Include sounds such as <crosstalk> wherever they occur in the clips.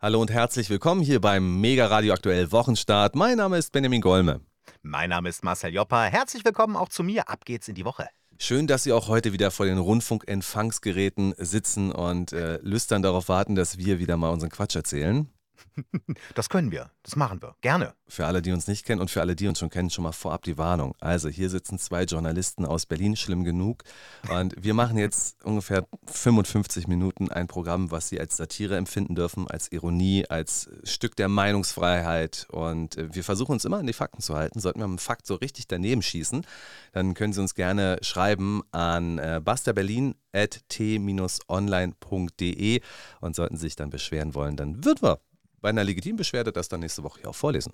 Hallo und herzlich willkommen hier beim Mega Radio Aktuell Wochenstart. Mein Name ist Benjamin Golme. Mein Name ist Marcel Joppa. Herzlich willkommen auch zu mir. Ab geht's in die Woche. Schön, dass Sie auch heute wieder vor den Rundfunkempfangsgeräten sitzen und äh, lüstern darauf warten, dass wir wieder mal unseren Quatsch erzählen. <laughs> Das können wir. Das machen wir. Gerne. Für alle, die uns nicht kennen und für alle, die uns schon kennen, schon mal vorab die Warnung. Also, hier sitzen zwei Journalisten aus Berlin, schlimm genug. Und wir machen jetzt ungefähr 55 Minuten ein Programm, was Sie als Satire empfinden dürfen, als Ironie, als Stück der Meinungsfreiheit. Und äh, wir versuchen uns immer an die Fakten zu halten. Sollten wir mit dem Fakt so richtig daneben schießen, dann können Sie uns gerne schreiben an äh, basterberlin.t-online.de und sollten Sie sich dann beschweren wollen, dann wird wir bei einer legitimen Beschwerde das dann nächste Woche hier auch vorlesen.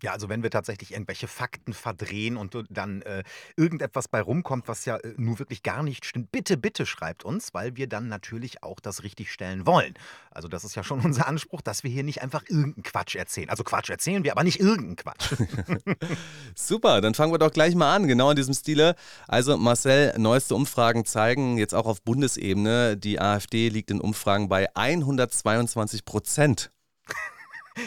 Ja, also wenn wir tatsächlich irgendwelche Fakten verdrehen und dann äh, irgendetwas bei rumkommt, was ja äh, nur wirklich gar nicht stimmt, bitte, bitte schreibt uns, weil wir dann natürlich auch das richtigstellen wollen. Also das ist ja schon <laughs> unser Anspruch, dass wir hier nicht einfach irgendeinen Quatsch erzählen. Also Quatsch erzählen wir, aber nicht irgendeinen Quatsch. <laughs> <laughs> Super, dann fangen wir doch gleich mal an, genau in diesem Stile. Also Marcel, neueste Umfragen zeigen jetzt auch auf Bundesebene, die AfD liegt in Umfragen bei 122 Prozent.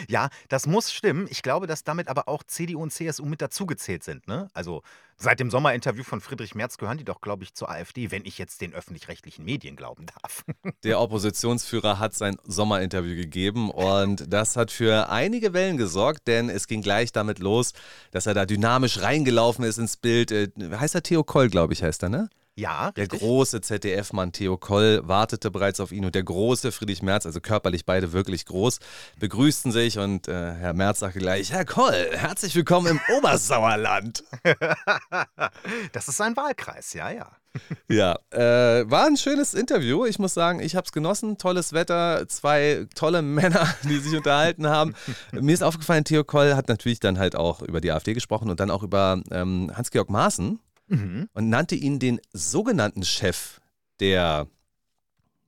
Ja, das muss stimmen. Ich glaube, dass damit aber auch CDU und CSU mit dazugezählt sind. Ne? Also seit dem Sommerinterview von Friedrich Merz gehören die doch, glaube ich, zur AfD, wenn ich jetzt den öffentlich-rechtlichen Medien glauben darf. Der Oppositionsführer hat sein Sommerinterview gegeben und das hat für einige Wellen gesorgt, denn es ging gleich damit los, dass er da dynamisch reingelaufen ist ins Bild. Äh, heißt er Theo Koll, glaube ich, heißt er, ne? Ja, Der große ZDF-Mann Theo Koll wartete bereits auf ihn und der große Friedrich Merz, also körperlich beide wirklich groß, begrüßten sich und äh, Herr Merz sagte gleich, Herr Koll, herzlich willkommen im <laughs> Obersauerland. <laughs> das ist ein Wahlkreis, ja, ja. <laughs> Ja, äh, war ein schönes Interview. Ich muss sagen, ich habe es genossen. Tolles Wetter, zwei tolle Männer, die sich unterhalten haben. Mir ist aufgefallen, Theo Koll hat natürlich dann halt auch über die AfD gesprochen und dann auch über ähm, Hans-Georg Maaßen mhm. und nannte ihn den sogenannten Chef der,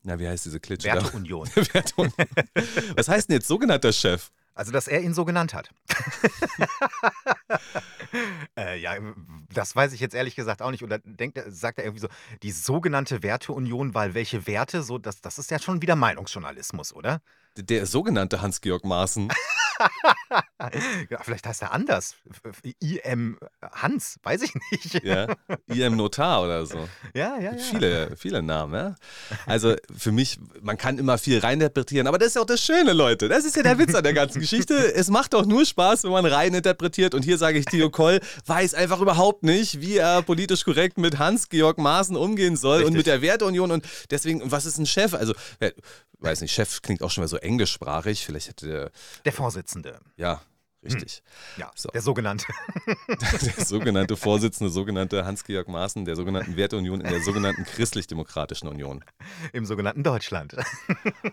na, wie heißt diese Klitsche? Werteunion. <laughs> Werteunion. Was heißt denn jetzt sogenannter Chef? Also, dass er ihn so genannt hat. <laughs> äh, ja, das weiß ich jetzt ehrlich gesagt auch nicht. Oder denkt, sagt er irgendwie so, die sogenannte Werteunion, weil welche Werte, so, das, das ist ja schon wieder Meinungsjournalismus, oder? Der sogenannte Hans-Georg Maaßen. <laughs> <laughs> ja, vielleicht heißt er anders. IM Hans, weiß ich nicht. ja, IM Notar oder <laughs> so. Ja, ja, ja. Viele, viele Namen, ja. Also für mich, man kann immer viel reininterpretieren, aber das ist ja auch das Schöne, Leute. Das ist ja der Witz an der ganzen Geschichte. Es macht doch nur Spaß, wenn man reininterpretiert. Und hier sage ich, Theo Koll weiß einfach überhaupt nicht, wie er politisch korrekt mit Hans-Georg Maaßen umgehen soll Richtig. und mit der Werteunion. Und deswegen, was ist ein Chef? Also, weiß nicht, Chef klingt auch schon mal so englischsprachig. Vielleicht hätte der. Der Vorsitzende. Ja, richtig. Hm. Ja, so. der sogenannte. <laughs> der sogenannte Vorsitzende, sogenannte Hans-Georg Maaßen der sogenannten Werteunion in der sogenannten Christlich-Demokratischen Union. Im sogenannten Deutschland.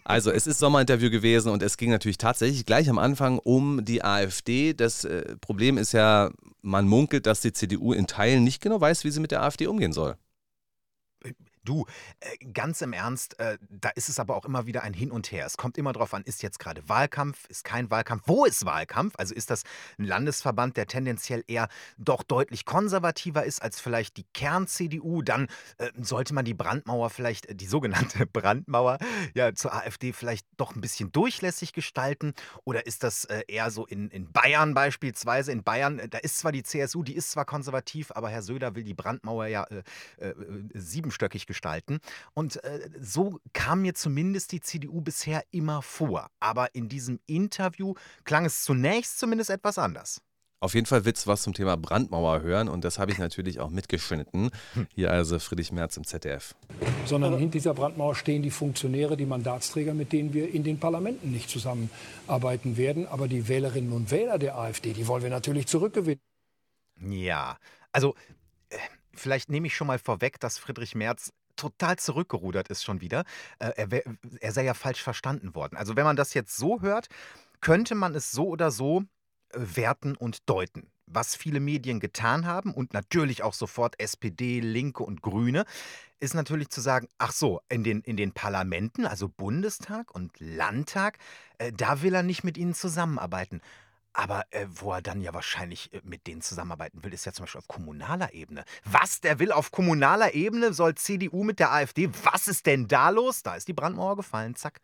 also, es ist Sommerinterview gewesen und es ging natürlich tatsächlich gleich am Anfang um die AfD. Das äh, Problem ist ja, man munkelt, dass die CDU in Teilen nicht genau weiß, wie sie mit der AfD umgehen soll. Du, äh, ganz im Ernst, äh, da ist es aber auch immer wieder ein Hin und Her. Es kommt immer darauf an, ist jetzt gerade Wahlkampf, ist kein Wahlkampf, wo ist Wahlkampf? Also ist das ein Landesverband, der tendenziell eher doch deutlich konservativer ist als vielleicht die Kern-CDU? Dann äh, sollte man die Brandmauer vielleicht, die sogenannte <laughs> Brandmauer, ja, zur AfD vielleicht doch ein bisschen durchlässig gestalten? Oder ist das eher so in, in Bayern beispielsweise? In Bayern, da ist zwar die CSU, die ist zwar konservativ, aber Herr Söder will die Brandmauer ja siebenstöckig gestalten gestalten. Und äh, so kam mir zumindest die CDU bisher immer vor. Aber in diesem Interview klang es zunächst zumindest etwas anders. Auf jeden Fall Witz was zum Thema Brandmauer hören und das habe ich natürlich auch mitgeschnitten. Hier also Friedrich Merz im ZDF. Sondern hinter dieser Brandmauer stehen die Funktionäre, die Mandatsträger, mit denen wir in den Parlamenten nicht zusammenarbeiten werden. Aber die Wählerinnen und Wähler der AfD, die wollen wir natürlich zurückgewinnen. Ja, also äh, vielleicht nehme ich schon mal vorweg, dass Friedrich Merz total zurückgerudert ist schon wieder. Äh, er, er sei ja falsch verstanden worden. Also wenn man das jetzt so hört, könnte man es so oder so äh, werten und deuten. Was viele Medien getan haben und natürlich auch sofort SPD, Linke und Grüne, ist natürlich zu sagen, ach so, in den, in den Parlamenten, also Bundestag und Landtag, äh, da will er nicht mit ihnen zusammenarbeiten. Aber äh, wo er dann ja wahrscheinlich äh, mit denen zusammenarbeiten will, ist ja zum Beispiel auf kommunaler Ebene. Was, der will auf kommunaler Ebene, soll CDU mit der AfD? Was ist denn da los? Da ist die Brandmauer gefallen, zack.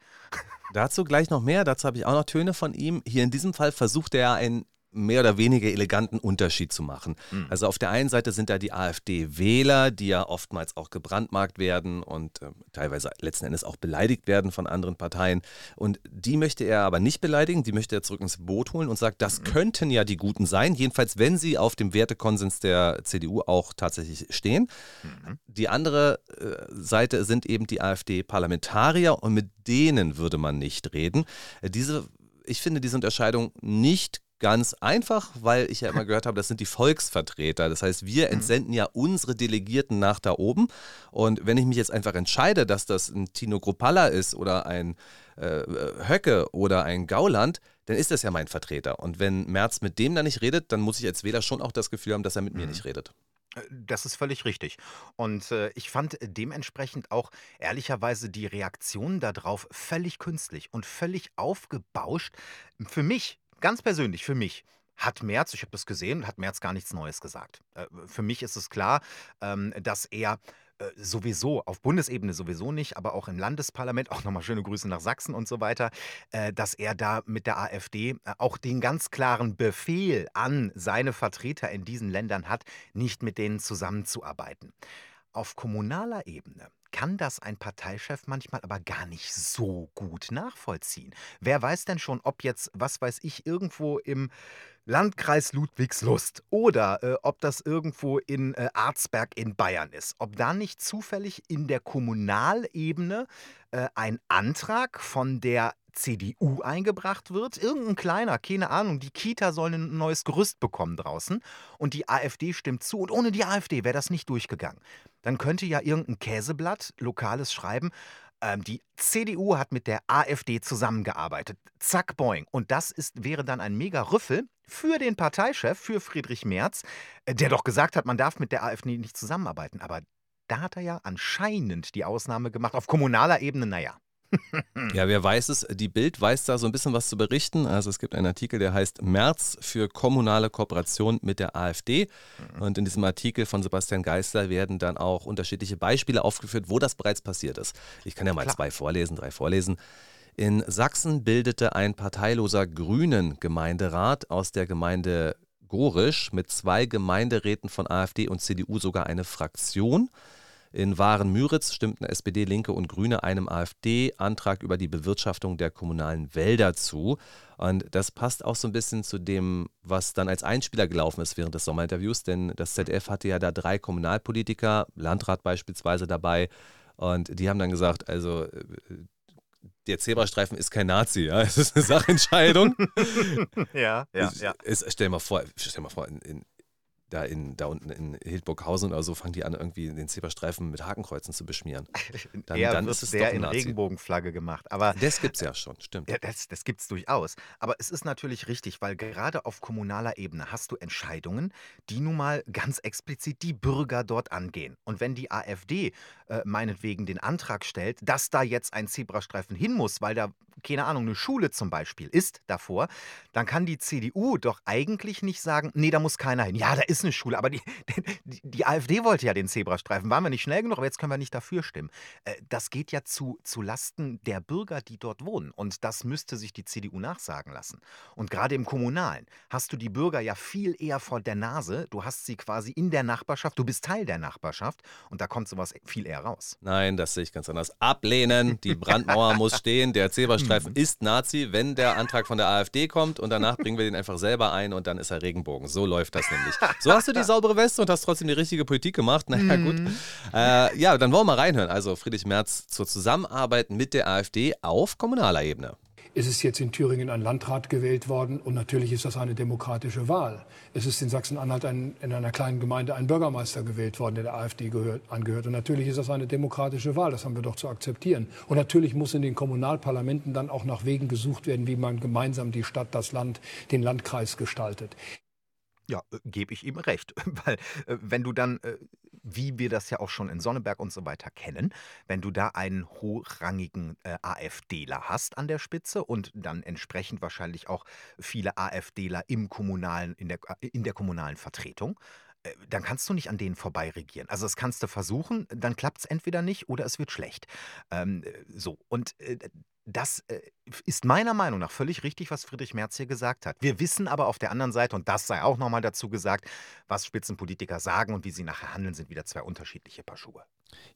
Dazu gleich noch mehr, dazu habe ich auch noch Töne von ihm. Hier in diesem Fall versucht er ein mehr oder weniger eleganten Unterschied zu machen. Mhm. Also auf der einen Seite sind da die AfD-Wähler, die ja oftmals auch gebrandmarkt werden und äh, teilweise letzten Endes auch beleidigt werden von anderen Parteien. Und die möchte er aber nicht beleidigen, die möchte er zurück ins Boot holen und sagt, das mhm. könnten ja die Guten sein, jedenfalls wenn sie auf dem Wertekonsens der CDU auch tatsächlich stehen. Mhm. Die andere äh, Seite sind eben die AfD-Parlamentarier und mit denen würde man nicht reden. Äh, diese ich finde diese Unterscheidung nicht Ganz einfach, weil ich ja immer gehört habe, das sind die Volksvertreter. Das heißt, wir mhm. entsenden ja unsere Delegierten nach da oben. Und wenn ich mich jetzt einfach entscheide, dass das ein Tino Gruppalla ist oder ein äh, Höcke oder ein Gauland, dann ist das ja mein Vertreter. Und wenn Merz mit dem dann nicht redet, dann muss ich als Wähler schon auch das Gefühl haben, dass er mit mhm. mir nicht redet. Äh, das ist völlig richtig. Und äh, ich fand dementsprechend auch ehrlicherweise die Reaktionen darauf völlig künstlich und völlig aufgebauscht. Für mich ganz persönlich für mich hat Merz, ich habe das gesehen, hat Merz gar nichts Neues gesagt. Äh, für mich ist es klar, ähm, dass er äh, sowieso, auf Bundesebene sowieso nicht, aber auch im Landesparlament, <laughs> auch nochmal schöne Grüße nach Sachsen und so weiter, äh, dass er da mit der AfD auch den ganz klaren Befehl an seine Vertreter in diesen Ländern hat, nicht mit denen zusammenzuarbeiten. Auf kommunaler Ebene kann das ein Parteichef manchmal aber gar nicht so gut nachvollziehen. Wer weiß denn schon, ob jetzt, was weiß ich, irgendwo im Landkreis Ludwigslust oder äh, ob das irgendwo in äh, Arzberg in Bayern ist. Ob da nicht zufällig in der Kommunalebene äh, ein Antrag von der CDU eingebracht wird. Irgendein kleiner, keine Ahnung, die Kita soll ein neues Gerüst bekommen draußen und die AfD stimmt zu und ohne die AfD wäre das nicht durchgegangen. Dann könnte ja irgendein Käseblatt, lokales schreiben, ähm, die CDU hat mit der AfD zusammengearbeitet. Zack, boing. Und das ist, wäre dann ein mega Rüffel für den Parteichef, für Friedrich Merz, äh, der doch gesagt hat, man darf mit der AfD nicht zusammenarbeiten. Aber da hat er ja anscheinend die Ausnahme gemacht. Auf kommunaler Ebene, naja. <laughs> ja, wer weiß es? Die Bild weiß da so ein bisschen was zu berichten. Also es gibt einen Artikel, der heißt März für kommunale Kooperation mit der AfD. Mhm. Und in diesem Artikel von Sebastian Geisler werden dann auch unterschiedliche Beispiele aufgeführt, wo das bereits passiert ist. Ich kann ja mal Klar. zwei vorlesen, drei vorlesen. In Sachsen bildete ein parteiloser Grünen Gemeinderat aus der Gemeinde Gorisch mit zwei Gemeinderäten von AfD und CDU sogar eine Fraktion. In Waren-Müritz stimmten SPD, Linke und Grüne einem AfD-Antrag über die Bewirtschaftung der kommunalen Wälder zu. Und das passt auch so ein bisschen zu dem, was dann als Einspieler gelaufen ist während des Sommerinterviews, denn das ZDF hatte ja da drei Kommunalpolitiker, Landrat beispielsweise dabei, und die haben dann gesagt, also äh, der Zebrastreifen ist kein Nazi, ja. <laughs> Es ist eine Sachentscheidung. ja, <laughs> ja, ja. Es, stell dir mal vor, stell mal vor, in, in, da, in, da unten in Hildburghausen oder so fangen die an, irgendwie den Zebrastreifen mit Hakenkreuzen zu beschmieren. <laughs> Dann, Eher dann wird ist es der in Regenbogenflagge gemacht. Aber, das gibt es ja schon, stimmt. Ja, das das gibt es durchaus. Aber es ist natürlich richtig, weil gerade auf kommunaler Ebene hast du Entscheidungen, die nun mal ganz explizit die Bürger dort angehen. Und wenn die AfD äh, meinetwegen den Antrag stellt, dass da jetzt ein Zebrastreifen hin muss, weil da, keine Ahnung, eine Schule zum Beispiel ist davor, dann kann die CDU doch eigentlich nicht sagen, nee, da muss keiner hin. Ja, da ist eine Schule, aber die, <laughs> die, die AfD wollte ja den Zebrastreifen. Waren wir nicht schnell genug, aber jetzt können wir nicht dafür stimmen. Äh, das geht ja zu, zu Lasten der Bürger, die dort wohnen. Und das müsste sich die CDU nachsagen lassen. Und gerade im Kommunalen hast du die Bürger ja viel eher vor der Nase. Du hast sie quasi in der Nachbarschaft, du bist Teil der Nachbarschaft und da kommt sowas viel eher raus. Nein, das sehe ich ganz anders. Ablehnen, die Brandmauer muss stehen, der Zebrastreifen ist Nazi, wenn der Antrag von der AfD kommt und danach bringen wir den einfach selber ein und dann ist er Regenbogen. So läuft das nämlich. So hast du die saubere Weste und hast trotzdem die richtige Politik gemacht. Naja, gut. Mhm. Äh, ja, dann wollen wir mal reinhören. Also Friedrich Merz zur Zusammenarbeit mit der AfD auf kommunaler Ebene. Es ist jetzt in Thüringen ein Landrat gewählt worden und natürlich ist das eine demokratische Wahl. Es ist in Sachsen-Anhalt in einer kleinen Gemeinde ein Bürgermeister gewählt worden, der der AfD gehört, angehört. Und natürlich ist das eine demokratische Wahl, das haben wir doch zu akzeptieren. Und natürlich muss in den Kommunalparlamenten dann auch nach Wegen gesucht werden, wie man gemeinsam die Stadt, das Land, den Landkreis gestaltet. Ja, äh, gebe ich ihm recht. <laughs> Weil, äh, wenn du dann äh, wie wir das ja auch schon in Sonneberg und so weiter kennen, wenn du da einen hochrangigen äh, AfDler hast an der Spitze und dann entsprechend wahrscheinlich auch viele AfDler im kommunalen, in der, äh, in der kommunalen Vertretung, äh, dann kannst du nicht an denen vorbei regieren. Also das kannst du versuchen, dann klappt es entweder nicht oder es wird schlecht. Ähm, äh, so, und äh, das äh, ist meiner Meinung nach völlig richtig, was Friedrich Merz hier gesagt hat. Wir wissen aber auf der anderen Seite, und das sei auch nochmal dazu gesagt, was Spitzenpolitiker sagen und wie sie nachher handeln, sind wieder zwei unterschiedliche Paar Schuhe.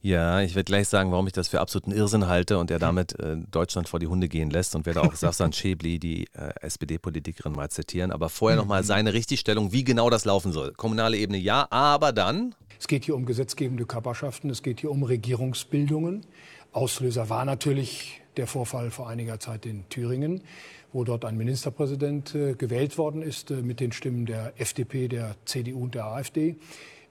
Ja, ich werde gleich sagen, warum ich das für absoluten Irrsinn halte und er damit äh, Deutschland vor die Hunde gehen lässt und werde auch Safsan <laughs> Schäbli, die äh, SPD-Politikerin, mal zitieren. Aber vorher nochmal mhm. seine Richtigstellung, wie genau das laufen soll. Kommunale Ebene ja, aber dann. Es geht hier um gesetzgebende Körperschaften, es geht hier um Regierungsbildungen. Auslöser war natürlich der Vorfall vor einiger Zeit in Thüringen, wo dort ein Ministerpräsident äh, gewählt worden ist äh, mit den Stimmen der FDP, der CDU und der AfD.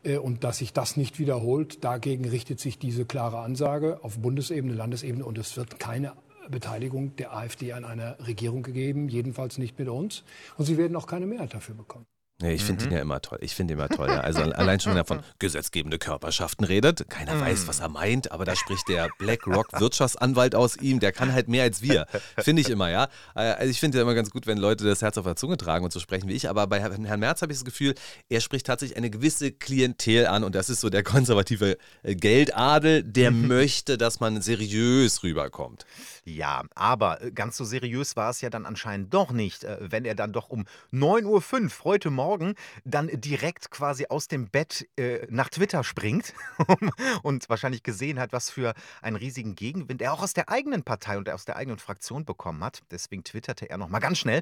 Äh, und dass sich das nicht wiederholt, dagegen richtet sich diese klare Ansage auf Bundesebene, Landesebene und es wird keine Beteiligung der AfD an einer Regierung gegeben, jedenfalls nicht mit uns. Und sie werden auch keine Mehrheit dafür bekommen. Nee, ich finde mhm. ihn ja immer toll. Ich finde ihn immer toll. Ja. Also allein schon, wenn er von <laughs> gesetzgebende Körperschaften redet. Keiner weiß, mhm. was er meint, aber da spricht der BlackRock Wirtschaftsanwalt aus ihm. Der kann halt mehr als wir. Finde ich immer, ja. Also ich finde ja immer ganz gut, wenn Leute das Herz auf der Zunge tragen und so sprechen wie ich. Aber bei Herrn Merz habe ich das Gefühl, er spricht tatsächlich eine gewisse Klientel an und das ist so der konservative äh, Geldadel, der <laughs> möchte, dass man seriös rüberkommt. Ja, aber äh, ganz so seriös war es ja dann anscheinend doch nicht, äh, wenn er dann doch um 9.05 Uhr heute Morgen Morgen dann direkt quasi aus dem Bett äh, nach Twitter springt <laughs> und wahrscheinlich gesehen hat, was für einen riesigen Gegenwind er auch aus der eigenen Partei und aus der eigenen Fraktion bekommen hat. Deswegen twitterte er nochmal ganz schnell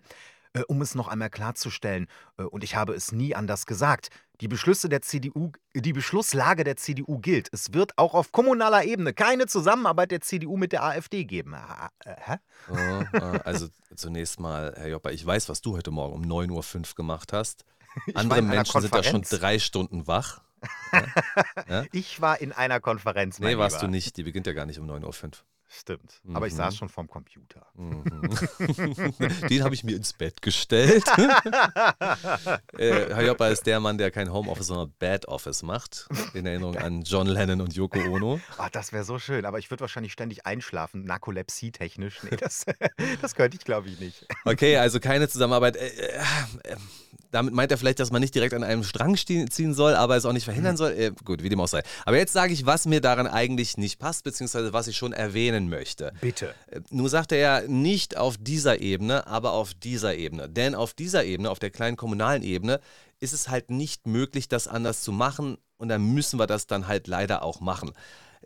äh, um es noch einmal klarzustellen, äh, und ich habe es nie anders gesagt, die Beschlüsse der CDU, die Beschlusslage der CDU gilt. Es wird auch auf kommunaler Ebene keine Zusammenarbeit der CDU mit der AfD geben. Äh, hä? Oh, also zunächst mal, Herr Jopper, ich weiß, was du heute Morgen um 9.05 Uhr gemacht hast. Andere Menschen sind da schon drei Stunden wach. <laughs> Ja? Ja? Ich war in einer Konferenz. Nee, warst lieber. du nicht. Die beginnt ja gar nicht um 9.05 Uhr. Stimmt. Mhm. Aber ich saß mhm. schon vorm Computer. Mhm. <laughs> Den habe ich mir ins Bett gestellt. <laughs> äh, Herr Joppa ist der Mann, der kein Homeoffice, sondern Bad Office macht. In Erinnerung an John Lennon und Yoko Ono. Oh, das wäre so schön. Aber ich würde wahrscheinlich ständig einschlafen, narkolepsie-technisch. Nee, das, <laughs> das könnte ich, glaube ich, nicht. Okay, also keine Zusammenarbeit. Äh, äh, damit meint er vielleicht, dass man nicht direkt an einem Strang ziehen soll, aber es auch nicht verhindern mhm. soll. Äh, gut, wie dem auch sei. Aber jetzt sage ich, was mir daran eigentlich nicht passt, beziehungsweise was ich schon erwähnen möchte. Bitte. Äh, nun sagt er ja nicht auf dieser Ebene, aber auf dieser Ebene. Denn auf dieser Ebene, auf der kleinen kommunalen Ebene, ist es halt nicht möglich, das anders zu machen. Und dann müssen wir das dann halt leider auch machen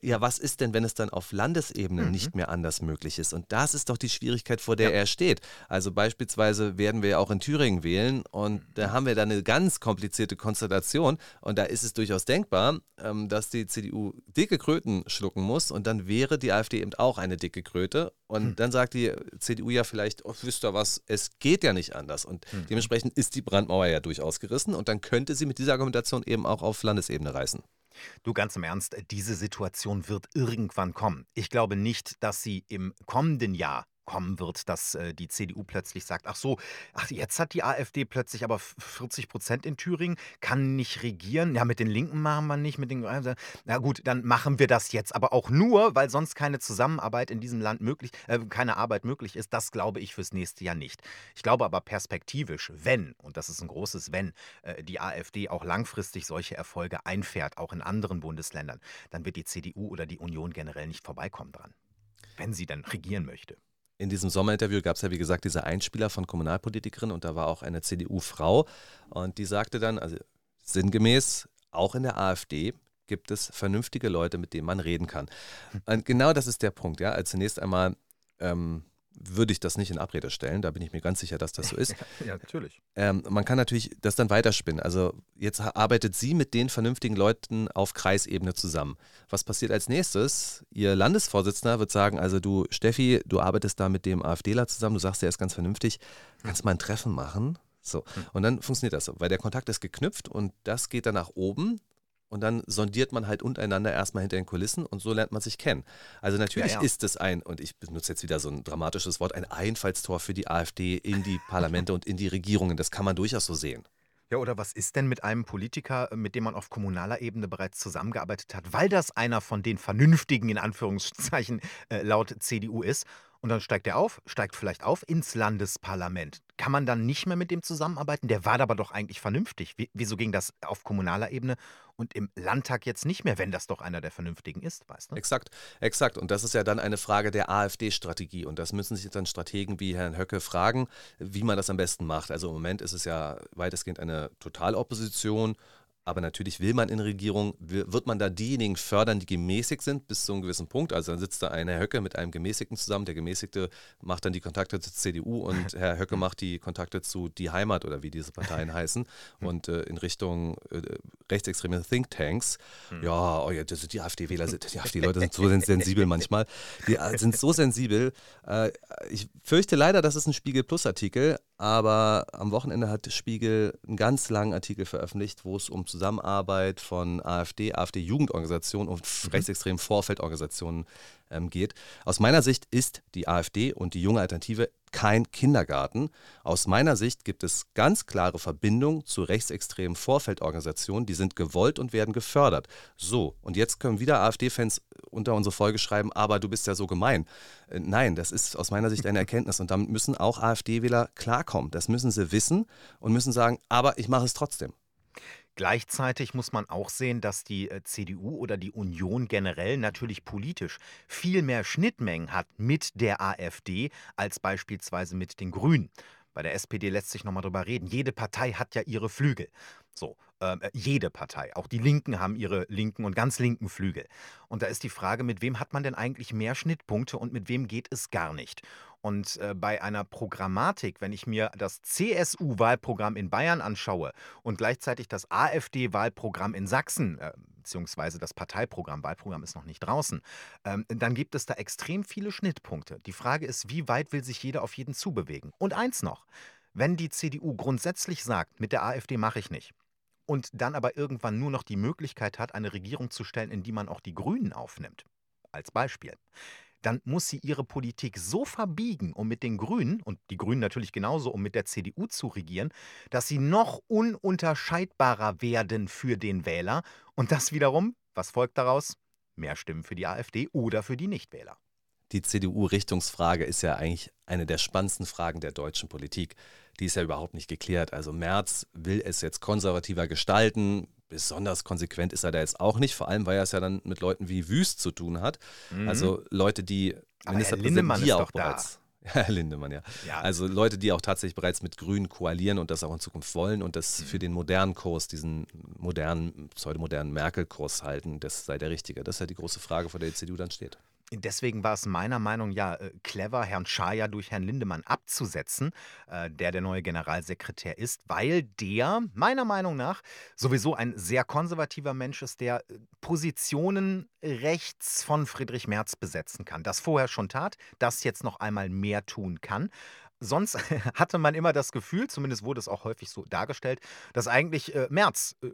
ja, was ist denn, wenn es dann auf Landesebene mhm. nicht mehr anders möglich ist? Und das ist doch die Schwierigkeit, vor der ja. er steht. Also beispielsweise werden wir ja auch in Thüringen wählen und da haben wir dann eine ganz komplizierte Konstellation und da ist es durchaus denkbar, ähm, dass die CDU dicke Kröten schlucken muss und dann wäre die AfD eben auch eine dicke Kröte und mhm. dann sagt die CDU ja vielleicht, oh, wisst ihr was, es geht ja nicht anders und mhm. dementsprechend ist die Brandmauer ja durchaus gerissen und dann könnte sie mit dieser Argumentation eben auch auf Landesebene reißen. Du ganz im Ernst, diese Situation wird irgendwann kommen. Ich glaube nicht, dass sie im kommenden Jahr kommen wird, dass äh, die CDU plötzlich sagt, ach so, ach, jetzt hat die AfD plötzlich aber 40 Prozent in Thüringen, kann nicht regieren. Ja, mit den Linken machen wir nicht, mit den äh, Na gut, dann machen wir das jetzt. Aber auch nur, weil sonst keine Zusammenarbeit in diesem Land möglich, äh, keine Arbeit möglich ist. Das glaube ich fürs nächste Jahr nicht. Ich glaube aber perspektivisch, wenn, und das ist ein großes Wenn, äh, die AfD auch langfristig solche Erfolge einfährt, auch in anderen Bundesländern, dann wird die CDU oder die Union generell nicht vorbeikommen dran. Wenn sie dann regieren möchte in diesem Sommerinterview gab es ja, wie gesagt, diese Einspieler von Kommunalpolitikerin und da war auch eine CDU-Frau und die sagte dann, also sinngemäß, auch in der AfD gibt es vernünftige Leute, mit denen man reden kann. Und genau das ist der Punkt, ja. Also zunächst einmal ähm, würde ich das nicht in Abrede stellen. Da bin ich mir ganz sicher, dass das so ist. <laughs> ja, natürlich. Ähm, man kann natürlich das dann weiterspinnen. Also jetzt arbeitet sie mit den vernünftigen Leuten auf Kreisebene zusammen. Was passiert als nächstes? Ihr Landesvorsitzender wird sagen, also du Steffi, du arbeitest da mit dem AfDler zusammen, du sagst, er ist ganz vernünftig, kannst mal ein Treffen machen? So. Hm. Und dann funktioniert das so, weil der Kontakt ist geknüpft und das geht dann nach oben und dann sondiert man halt untereinander erstmal hinter den Kulissen und so lernt man sich kennen. Also natürlich ja, ja. ist es ein, und ich benutze jetzt wieder so ein dramatisches Wort, ein Einfallstor für die AfD in die Parlamente und in die Regierungen. Das kann man durchaus so sehen. Ja, oder was ist denn mit einem Politiker, mit dem man auf kommunaler Ebene bereits zusammengearbeitet hat, weil das einer von den Vernünftigen in Anführungszeichen äh, laut CDU ist? Und dann steigt er auf, steigt vielleicht auf ins Landesparlament. Kann man dann nicht mehr mit dem zusammenarbeiten? Der war aber doch eigentlich vernünftig. wieso ging das auf kommunaler Ebene und im Landtag jetzt nicht mehr, wenn das doch einer der Vernünftigen ist, weißt du? Exakt, exakt. Und das ist ja dann eine Frage der AfD-Strategie. Und das müssen sich dann Strategen wie Herrn Höcke fragen, wie man das am besten macht. Also im Moment ist es ja weitestgehend eine Totalopposition. Aber natürlich will man in Regierung, wird man da diejenigen fördern, die gemäßigt sind bis zu einem gewissen Punkt. Also dann sitzt da ein Herr Höcke mit einem Gemäßigten zusammen. Der Gemäßigte macht dann die Kontakte zur CDU und <laughs> Herr Höcke macht die Kontakte zu Die Heimat oder wie diese Parteien heißen <laughs> und äh, in Richtung äh, rechtsextreme Thinktanks. Hm. Ja, oh ja, die AfD-Wähler sind, die AfD-Leute sind so sensibel manchmal. Die äh, sind so sensibel. Äh, ich fürchte leider, das ist ein Spiegel Plus-Artikel, aber am Wochenende hat Spiegel einen ganz langen Artikel veröffentlicht, wo es um Zusammenarbeit von AfD, AfD-Jugendorganisationen und mhm. rechtsextremen Vorfeldorganisationen ähm, geht. Aus meiner Sicht ist die AfD und die junge Alternative kein Kindergarten. Aus meiner Sicht gibt es ganz klare Verbindungen zu rechtsextremen Vorfeldorganisationen, die sind gewollt und werden gefördert. So, und jetzt können wieder AfD-Fans unter unsere Folge schreiben, aber du bist ja so gemein. Äh, nein, das ist aus meiner Sicht eine <laughs> Erkenntnis und damit müssen auch AfD-Wähler klarkommen. Das müssen sie wissen und müssen sagen, aber ich mache es trotzdem. Gleichzeitig muss man auch sehen, dass die äh, CDU oder die Union generell natürlich politisch viel mehr Schnittmengen hat mit der AfD als beispielsweise mit den Grünen. Bei der SPD lässt sich nochmal drüber reden. Jede Partei hat ja ihre Flügel. So, ähm, äh, jede Partei. Auch die Linken haben ihre linken und ganz linken Flügel. Und da ist die Frage, mit wem hat man denn eigentlich mehr Schnittpunkte und mit wem geht es gar nicht? Und äh, bei einer Programmatik, wenn ich mir das CSU-Wahlprogramm in Bayern anschaue und gleichzeitig das AfD-Wahlprogramm in Sachsen, äh, beziehungsweise das Parteiprogramm, Wahlprogramm ist noch nicht draußen, ähm, dann gibt es da extrem viele Schnittpunkte. Die Frage ist, wie weit will sich jeder auf jeden zubewegen? Und eins noch, wenn die CDU grundsätzlich sagt, mit der AfD mache ich nicht, und dann aber irgendwann nur noch die Möglichkeit hat, eine Regierung zu stellen, in die man auch die Grünen aufnimmt, als Beispiel, dann muss sie ihre Politik so verbiegen, um mit den Grünen, und die Grünen natürlich genauso, um mit der CDU zu regieren, dass sie noch ununterscheidbarer werden für den Wähler. Und das wiederum, was folgt daraus? Mehr Stimmen für die AfD oder für die Nichtwähler. Die CDU-Richtungsfrage ist ja eigentlich eine der spannendsten Fragen der deutschen Politik. Die ist ja überhaupt nicht geklärt. Also Merz will es jetzt konservativer gestalten, besonders konsequent ist er da jetzt auch nicht, vor allem weil er es ja dann mit Leuten wie Wüst zu tun hat. Mhm. Also Leute, die Ministerpräsidenten, die auch bereits. <laughs> Da. Herr Lindemann, ja. ja. Also Leute, die auch tatsächlich bereits mit Grünen koalieren und das auch in Zukunft wollen und das mhm. für den modernen Kurs, diesen modernen, pseudomodernen Merkel-Kurs halten, das sei der richtige. Das ist ja die große Frage, vor der die CDU dann steht. Deswegen war es meiner Meinung nach ja äh, clever, Herrn Schaja durch Herrn Lindemann abzusetzen, äh, der der neue Generalsekretär ist, weil der meiner Meinung nach sowieso ein sehr konservativer Mensch ist, der äh, Positionen rechts von Friedrich Merz besetzen kann. Das vorher schon tat, das jetzt noch einmal mehr tun kann sonst <laughs> hatte man immer das Gefühl, zumindest wurde es auch häufig so dargestellt, dass eigentlich äh, Merz äh,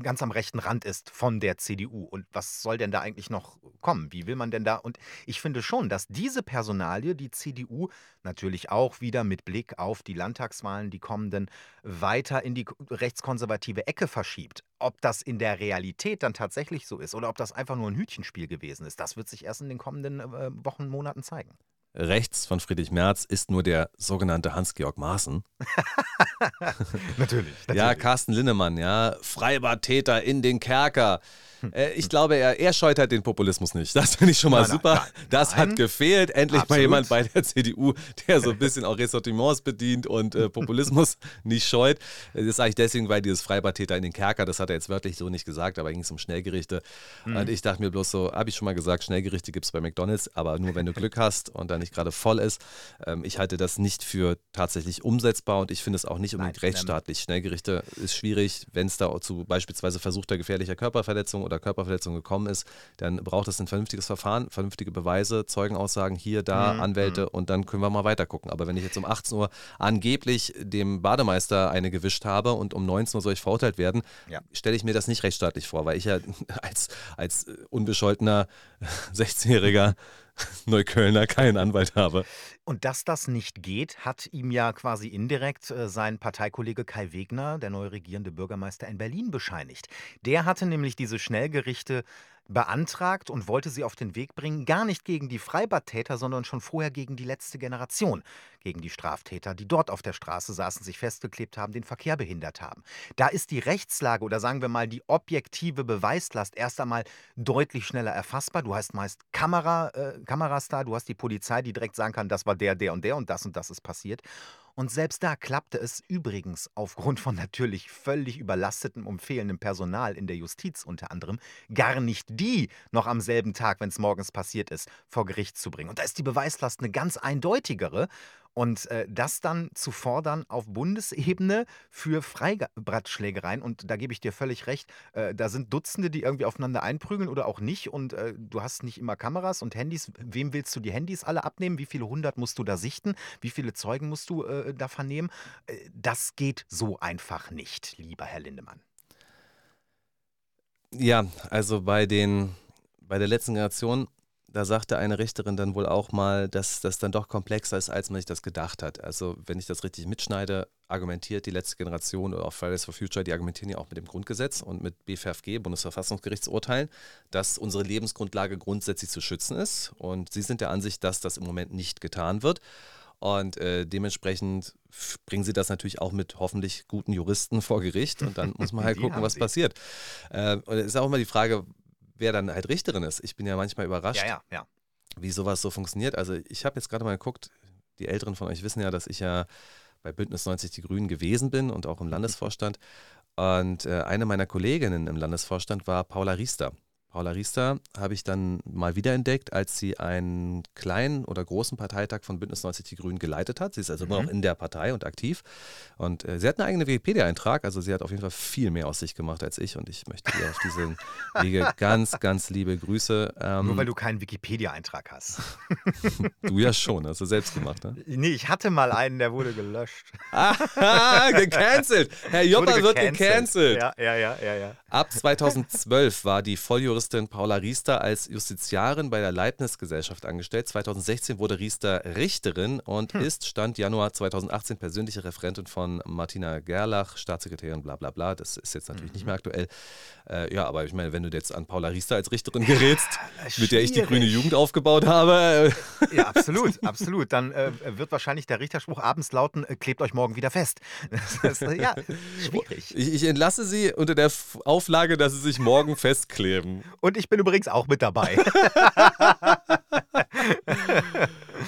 ganz am rechten Rand ist von der CDU. Und was soll denn da eigentlich noch kommen? Wie will man denn da? Und ich finde schon, dass diese Personalie die CDU natürlich auch wieder mit Blick auf die Landtagswahlen, die kommenden, weiter in die rechtskonservative Ecke verschiebt. Ob das in der Realität dann tatsächlich so ist oder ob das einfach nur ein Hütchenspiel gewesen ist, das wird sich erst in den kommenden äh, Wochen, Monaten zeigen. Rechts von Friedrich Merz ist nur der sogenannte Hans-Georg Maaßen. natürlich, <laughs> natürlich. Ja, Carsten Linnemann, ja. Freibadtäter in den Kerker. <laughs> Äh, ich glaube, er, er scheut halt den Populismus nicht. Das finde ich schon mal nein, super. Nein, nein, das hat gefehlt. Endlich Absolut. mal jemand bei der CDU, der so ein bisschen auch Ressortiments bedient und äh, Populismus <laughs> nicht scheut. Das sage ich deswegen, weil dieses Freibadtäter in den Kerker, das hat er jetzt wörtlich so nicht gesagt, aber ging es um Schnellgerichte. Mhm. Und ich dachte mir bloß so, habe ich schon mal gesagt, Schnellgerichte gibt es bei McDonalds, aber nur wenn du Glück hast und da nicht gerade voll ist. Ähm, ich halte das nicht für tatsächlich umsetzbar und ich finde es auch nicht unbedingt rechtsstaatlich. Schnellgerichte ist schwierig, wenn es da zu beispielsweise versuchter gefährlicher Körperverletzung oder oder Körperverletzung gekommen ist, dann braucht es ein vernünftiges Verfahren, vernünftige Beweise, Zeugenaussagen hier, da, mhm. Anwälte mhm. und dann können wir mal weiter gucken. Aber wenn ich jetzt um 18 Uhr angeblich dem Bademeister eine gewischt habe und um 19 Uhr soll ich verurteilt werden, ja. stelle ich mir das nicht rechtsstaatlich vor, weil ich ja <laughs> als, als unbescholtener <laughs> 16-Jähriger Neuköllner keinen Anwalt habe. Und dass das nicht geht, hat ihm ja quasi indirekt äh, sein Parteikollege Kai Wegner, der neue regierende Bürgermeister in Berlin, bescheinigt. Der hatte nämlich diese Schnellgerichte beantragt und wollte sie auf den Weg bringen, gar nicht gegen die Freibadtäter, sondern schon vorher gegen die letzte Generation, gegen die Straftäter, die dort auf der Straße saßen, sich festgeklebt haben, den Verkehr behindert haben. Da ist die Rechtslage oder sagen wir mal die objektive Beweislast erst einmal deutlich schneller erfassbar. Du hast meist Kamera, äh, Kameras da, du hast die Polizei, die direkt sagen kann, das war der, der und der und das und das ist passiert. Und selbst da klappte es übrigens aufgrund von natürlich völlig überlastetem und fehlendem Personal in der Justiz unter anderem gar nicht die noch am selben Tag, wenn es morgens passiert ist, vor Gericht zu bringen. Und da ist die Beweislast eine ganz eindeutigere. Und äh, das dann zu fordern auf Bundesebene für Freibradschlägereien, und da gebe ich dir völlig recht, äh, da sind Dutzende, die irgendwie aufeinander einprügeln oder auch nicht. Und äh, du hast nicht immer Kameras und Handys. Wem willst du die Handys alle abnehmen? Wie viele hundert musst du da sichten? Wie viele Zeugen musst du äh, da vernehmen? Äh, das geht so einfach nicht, lieber Herr Lindemann. Ja, also bei den bei der letzten Generation da sagte eine Richterin dann wohl auch mal, dass das dann doch komplexer ist, als man sich das gedacht hat. Also, wenn ich das richtig mitschneide, argumentiert die letzte Generation oder auch Fridays for Future, die argumentieren ja auch mit dem Grundgesetz und mit BFFG, Bundesverfassungsgerichtsurteilen, dass unsere Lebensgrundlage grundsätzlich zu schützen ist. Und sie sind der Ansicht, dass das im Moment nicht getan wird. Und äh, dementsprechend bringen sie das natürlich auch mit hoffentlich guten Juristen vor Gericht und dann muss man halt <laughs> gucken, was passiert. Äh, und es ist auch immer die Frage, wer dann halt Richterin ist. Ich bin ja manchmal überrascht, ja, ja, wie sowas so funktioniert. Also ich habe jetzt gerade mal geguckt, die Älteren von euch wissen ja, dass ich ja bei Bündnis 90 Die Grünen gewesen bin und auch im Landesvorstand. Und äh, eine meiner Kolleginnen im Landesvorstand war Paula Riester. Paula Riester habe ich dann mal wiederentdeckt, als sie einen kleinen oder großen Parteitag von Bündnis 90 Die Grünen geleitet hat. Sie ist also mhm. immer noch in der Partei und aktiv. Und äh, sie hat einen eigenen Wikipedia-Eintrag, also sie hat auf jeden Fall viel mehr aus sich gemacht als ich und ich möchte ihr auf diesem <laughs> Wege ganz, ganz liebe Grüße. Ähm, Nur weil du keinen Wikipedia-Eintrag hast. <laughs> du ja <laughs> schon, hast du selbst gemacht, ne? Nee, ich hatte mal einen, der wurde gelöscht. ah, gecancelt. Herr Jopper wird gecancelt. Ja, ja, ja, ja, ja. Ab 2012 war die Volljuristin Paula Riester als Justiziarin bei der Leibniz-Gesellschaft angestellt. 2016 wurde Riester Richterin und hm. ist Stand Januar 2018 persönliche Referentin von Martina Gerlach, Staatssekretärin, bla bla bla. Das ist jetzt natürlich mhm. nicht mehr aktuell. Äh, ja, aber ich meine, wenn du jetzt an Paula Riester als Richterin gerätst, <laughs> mit der ich die grüne Jugend aufgebaut habe. Äh, ja, absolut, absolut. Dann äh, wird wahrscheinlich der Richterspruch abends lauten, äh, klebt euch morgen wieder fest. <laughs> Das ist, ja, <laughs> schwierig. Ich, ich entlasse sie unter der Auf Auflage, dass sie sich morgen festkleben. Und ich bin übrigens auch mit dabei. <laughs>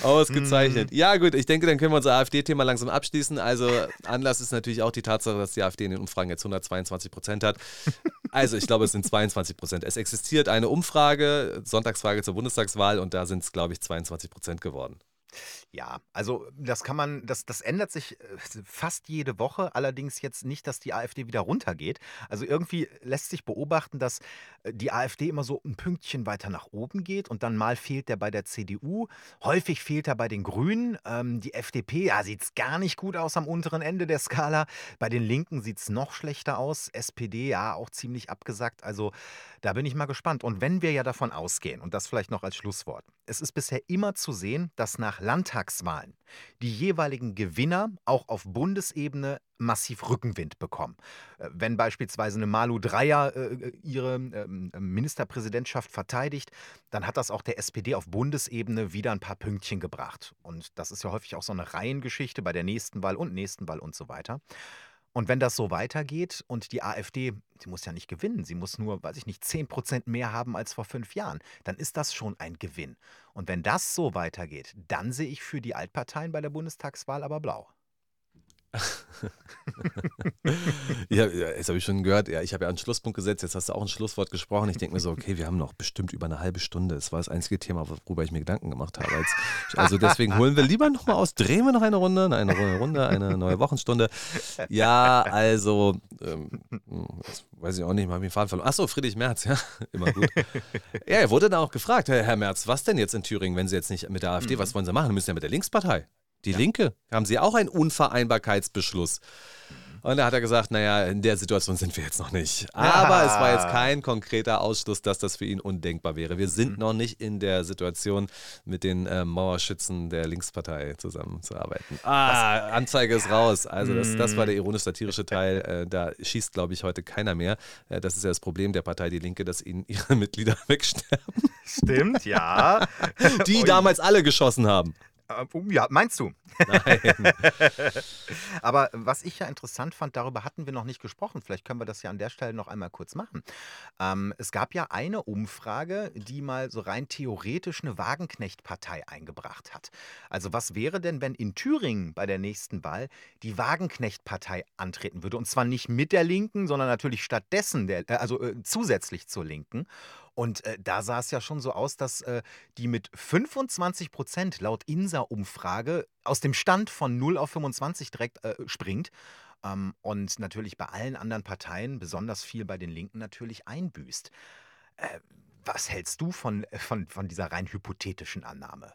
Ausgezeichnet. Mm. Ja, gut, ich denke, dann können wir unser AfD-Thema langsam abschließen. Also, Anlass ist natürlich auch die Tatsache, dass die AfD in den Umfragen jetzt 122 Prozent hat. Also, ich glaube, es sind 22 Prozent. Es existiert eine Umfrage, Sonntagsfrage zur Bundestagswahl, und da sind es, glaube ich, 22 Prozent geworden. Ja, also das kann man, das, das ändert sich äh, fast jede Woche, allerdings jetzt nicht, dass die AfD wieder runtergeht. Also irgendwie lässt sich beobachten, dass äh, die AfD immer so ein Pünktchen weiter nach oben geht und dann mal fehlt er bei der CDU, häufig fehlt er bei den Grünen. Ähm, die FDP, ja, sieht es gar nicht gut aus am unteren Ende der Skala. Bei den Linken sieht es noch schlechter aus. SPD, ja, auch ziemlich abgesagt. Also da bin ich mal gespannt. Und wenn wir ja davon ausgehen, und das vielleicht noch als Schlusswort, es ist bisher immer zu sehen, dass nach Landtagswahlen die jeweiligen Gewinner auch auf Bundesebene massiv Rückenwind bekommen. Äh, wenn beispielsweise eine Malu Dreyer äh, ihre äh, Ministerpräsidentschaft verteidigt, dann hat das auch der SPD auf Bundesebene wieder ein paar Pünktchen gebracht. Und das ist ja häufig auch so eine Reihengeschichte bei der nächsten Wahl und nächsten Wahl und so weiter. Und wenn das so weitergeht und die AfD, sie muss ja nicht gewinnen, sie muss nur, weiß ich nicht, 10 Prozent mehr haben als vor fünf Jahren, dann ist das schon ein Gewinn. Und wenn das so weitergeht, dann sehe ich für die Altparteien bei der Bundestagswahl aber blau. Ja, jetzt habe ich schon gehört, ja, ich habe ja einen Schlusspunkt gesetzt, jetzt hast du auch ein Schlusswort gesprochen. Ich denke mir so, okay, wir haben noch bestimmt über eine halbe Stunde. Das war das einzige Thema, worüber ich mir Gedanken gemacht habe. Als, also deswegen holen wir lieber nochmal aus, drehen wir noch eine Runde, eine Runde, eine neue Wochenstunde. Ja, also, ähm, weiß ich auch nicht, mal den Faden verloren. Achso, Friedrich Merz, ja, immer gut. Ja, er wurde dann auch gefragt, Herr Merz, was denn jetzt in Thüringen, wenn Sie jetzt nicht mit der AfD, mhm. was wollen Sie machen? Sie müssen ja mit der Linkspartei. Die ja. Linke haben sie auch einen Unvereinbarkeitsbeschluss. Und da hat er gesagt, naja, in der Situation sind wir jetzt noch nicht. Aber ja. es war jetzt kein konkreter Ausschluss, dass das für ihn undenkbar wäre. Wir sind mhm. noch nicht in der Situation, mit den äh, Mauerschützen der Linkspartei zusammenzuarbeiten. Ah, Anzeige ist raus. Also das, das war der mhm. ironisch-satirische Teil. Äh, da schießt, glaube ich, heute keiner mehr. Äh, das ist ja das Problem der Partei Die Linke, dass ihnen ihre <laughs> Mitglieder wegsterben. Stimmt, ja. Die damals alle geschossen haben. Äh, ja, meinst du? Nein. <laughs> Aber was ich ja interessant fand, darüber hatten wir noch nicht gesprochen. Vielleicht können wir das ja an der Stelle noch einmal kurz machen. Ähm, es gab ja eine Umfrage, die mal so rein theoretisch eine Wagenknecht-Partei eingebracht hat. Also was wäre denn, wenn in Thüringen bei der nächsten Wahl die Wagenknecht-Partei antreten würde? Und zwar nicht mit der Linken, sondern natürlich stattdessen, der, äh, also äh, zusätzlich zur Linken. Und äh, da sah es ja schon so aus, dass äh, die mit 25 Prozent laut INSA-Umfrage aus dem Stand von 0 auf 25 direkt äh, springt. Ähm, und natürlich bei allen anderen Parteien, besonders viel bei den Linken, natürlich einbüßt. Äh, was hältst du von, äh, von, von dieser rein hypothetischen Annahme?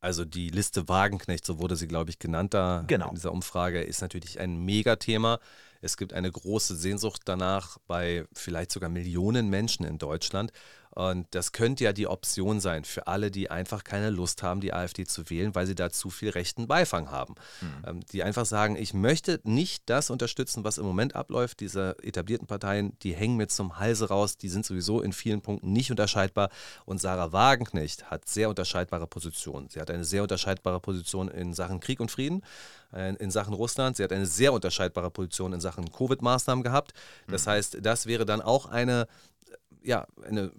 Also die Liste Wagenknecht, so wurde sie, glaube ich, genannt da genau. in dieser Umfrage, ist natürlich ein Megathema. Es gibt eine große Sehnsucht danach bei vielleicht sogar Millionen Menschen in Deutschland. Und das könnte ja die Option sein für alle, die einfach keine Lust haben, die AfD zu wählen, weil sie da zu viel rechten Beifang haben. Mhm. die einfach sagen, ich möchte nicht das unterstützen, was im Moment abläuft. Diese etablierten Parteien, die hängen mir zum Halse raus, die sind sowieso in vielen Punkten nicht unterscheidbar. Und Sarah Wagenknecht hat sehr unterscheidbare Positionen. Sie hat eine sehr unterscheidbare Position in Sachen Krieg und Frieden äh, in Sachen Russland. Sie hat eine sehr unterscheidbare Position in Sachen Covid-Maßnahmen gehabt. Das mhm. heißt, das wäre dann auch eine, ja, eine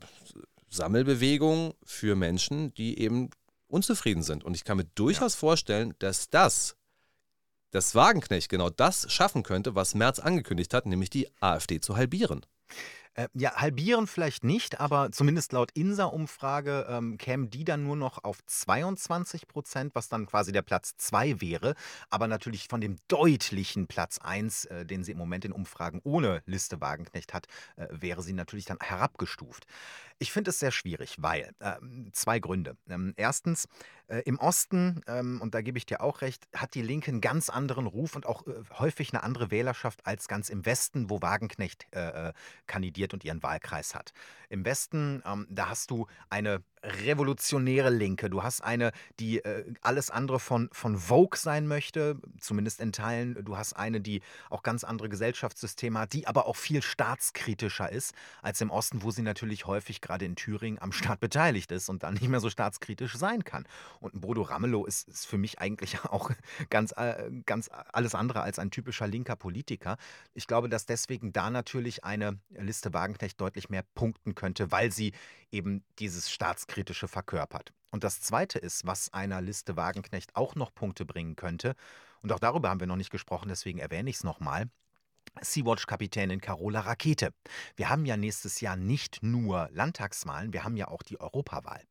Sammelbewegung für Menschen, die eben unzufrieden sind. Und ich kann mir durchaus ja. vorstellen, dass das, das Wagenknecht genau das schaffen könnte, was Merz angekündigt hat, nämlich die AfD zu halbieren. Äh, ja, halbieren vielleicht nicht, aber zumindest laut INSA-Umfrage ähm, kämen die dann nur noch auf 22 Prozent, was dann quasi der Platz 2 wäre. Aber natürlich von dem deutlichen Platz 1, äh, den sie im Moment in Umfragen ohne Liste Wagenknecht hat, äh, wäre sie natürlich dann herabgestuft. Ich finde es sehr schwierig, weil äh, zwei Gründe. Ähm, erstens, äh, im Osten, ähm, und da gebe ich dir auch recht, hat die Linke einen ganz anderen Ruf und auch äh, häufig eine andere Wählerschaft als ganz im Westen, wo Wagenknecht äh, äh, kandidiert und ihren Wahlkreis hat. Im Westen, ähm, da hast du eine revolutionäre Linke. Du hast eine, die äh, alles andere von, von Vogue sein möchte, zumindest in Teilen. Du hast eine, die auch ganz andere Gesellschaftssysteme hat, die aber auch viel staatskritischer ist als im Osten, wo sie natürlich häufig gerade in Thüringen am Staat beteiligt ist und dann nicht mehr so staatskritisch sein kann. Und Bodo Ramelow ist, ist für mich eigentlich <laughs> auch ganz, äh, ganz alles andere als ein typischer linker Politiker. Ich glaube, dass deswegen da natürlich eine Liste Wagenknecht deutlich mehr punkten könnte, weil sie eben dieses Staatskritische verkörpert. Und das Zweite ist, was einer Liste Wagenknecht auch noch Punkte bringen könnte, und auch darüber haben wir noch nicht gesprochen, deswegen erwähne ich es nochmal, Sea-Watch-Kapitänin Carola Rakete. Wir haben ja nächstes Jahr nicht nur Landtagswahlen, wir haben ja auch die Europawahl.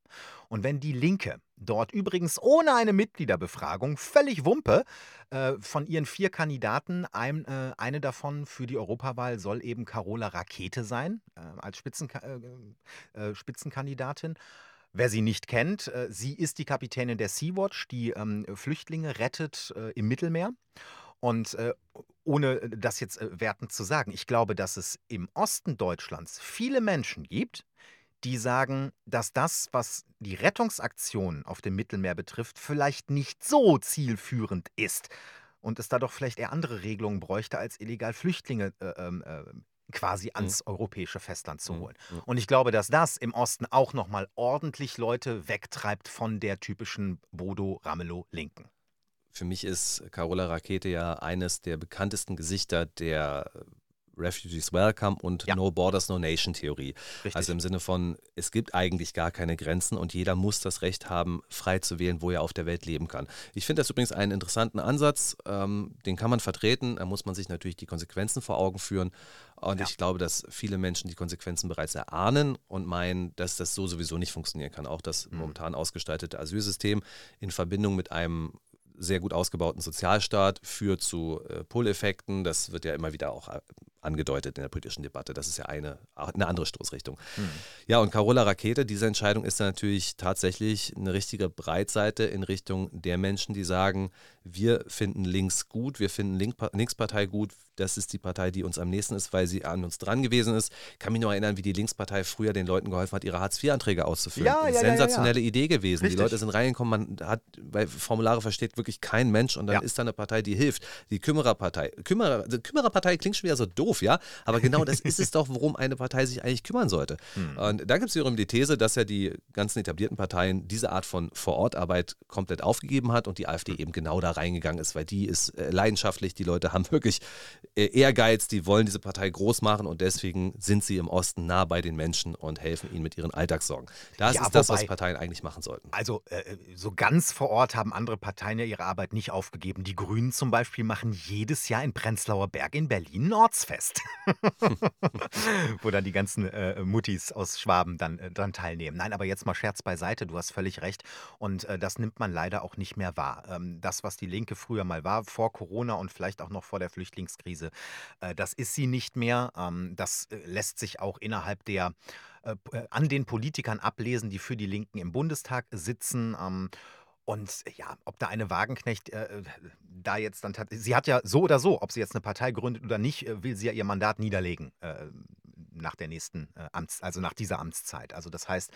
Und wenn die Linke dort übrigens ohne eine Mitgliederbefragung, völlig Wumpe, äh, von ihren vier Kandidaten, ein, äh, eine davon für die Europawahl soll eben Carola Rakete sein, äh, als Spitzen, äh, äh, Spitzenkandidatin. Wer sie nicht kennt, äh, sie ist die Kapitänin der Sea-Watch, die ähm, Flüchtlinge rettet im Mittelmeer. Und äh, ohne äh, das jetzt äh, wertend zu sagen, ich glaube, dass es im Osten Deutschlands viele Menschen gibt, die sagen, dass das, was die Rettungsaktionen auf dem Mittelmeer betrifft, vielleicht nicht so zielführend ist und es da doch vielleicht eher andere Regelungen bräuchte, als illegal Flüchtlinge äh, ähm, äh, quasi mhm. ans mhm. europäische Festland zu mhm. holen. Mhm. Und ich glaube, dass das im Osten auch nochmal ordentlich Leute wegtreibt von der typischen Bodo-Ramelow-Linken. Für mich ist Carola Rakete ja eines der bekanntesten Gesichter der Refugees Welcome und ja. No Borders, No Nation Theorie. Richtig. Also im Sinne von, es gibt eigentlich gar keine Grenzen und jeder muss das Recht haben, frei zu wählen, wo er auf der Welt leben kann. Ich finde das übrigens einen interessanten Ansatz, ähm, den kann man vertreten, da muss man sich natürlich die Konsequenzen vor Augen führen. Und ja. ich glaube, dass viele Menschen die Konsequenzen bereits erahnen und meinen, dass das so sowieso nicht funktionieren kann. Auch das mhm. momentan ausgestaltete Asylsystem in Verbindung mit einem sehr gut ausgebauten Sozialstaat führt zu äh, Pull-Effekten. Das wird ja immer wieder auch äh, angedeutet in der politischen Debatte. Das ist ja eine, eine andere Stoßrichtung. Hm. Ja, und Carola Rakete, diese Entscheidung ist dann natürlich tatsächlich eine richtige Breitseite in Richtung der Menschen, die sagen, wir finden links gut, wir finden Linkspartei gut, das ist die Partei, die uns am nächsten ist, weil sie an uns dran gewesen ist. Ich kann mich noch erinnern, wie die Linkspartei früher den Leuten geholfen hat, ihre Hartz-IV-Anträge auszufüllen. Ja, ja, Sensationelle ja, Idee gewesen. Richtig. Die Leute sind reingekommen, man hat, weil Formulare versteht wirklich kein Mensch und dann ist da eine Partei, die hilft. Die Kümmererpartei. Kümmerer, also Kümmererpartei klingt schon wieder so doof, ja, aber genau das ist es doch, worum eine Partei sich eigentlich kümmern sollte. Hm. Und da gibt es wiederum die These, dass ja die ganzen etablierten Parteien diese Art von Vorortarbeit komplett aufgegeben hat und die AfD eben genau da reingegangen ist, weil die ist äh, leidenschaftlich, die Leute haben wirklich äh, Ehrgeiz, die wollen diese Partei groß machen und deswegen sind sie im Osten nah bei den Menschen und helfen ihnen mit ihren Alltagssorgen. Das ja, ist das, was Parteien eigentlich machen sollten. Also äh, so ganz vor Ort haben andere Parteien ja ihre Arbeit nicht aufgegeben. Die Grünen zum Beispiel machen jedes Jahr in Prenzlauer Berg in Berlin ein Ortsfest, <laughs> wo dann die ganzen äh, Muttis aus Schwaben dann äh, dran teilnehmen. Nein, aber jetzt mal Scherz beiseite, du hast völlig recht und äh, das nimmt man leider auch nicht mehr wahr. Ähm, das, was die Linke früher mal war, vor Corona und vielleicht auch noch vor der Flüchtlingskrise, äh, das ist sie nicht mehr. Ähm, das äh, lässt sich auch innerhalb der äh, an den Politikern ablesen, die für die Linken im Bundestag sitzen. Ähm, und ja, ob da eine Wagenknecht äh, da jetzt dann sie hat ja so oder so, ob sie jetzt eine Partei gründet oder nicht, will sie ja ihr Mandat niederlegen äh, nach der nächsten äh, Amts, also nach dieser Amtszeit. Also das heißt,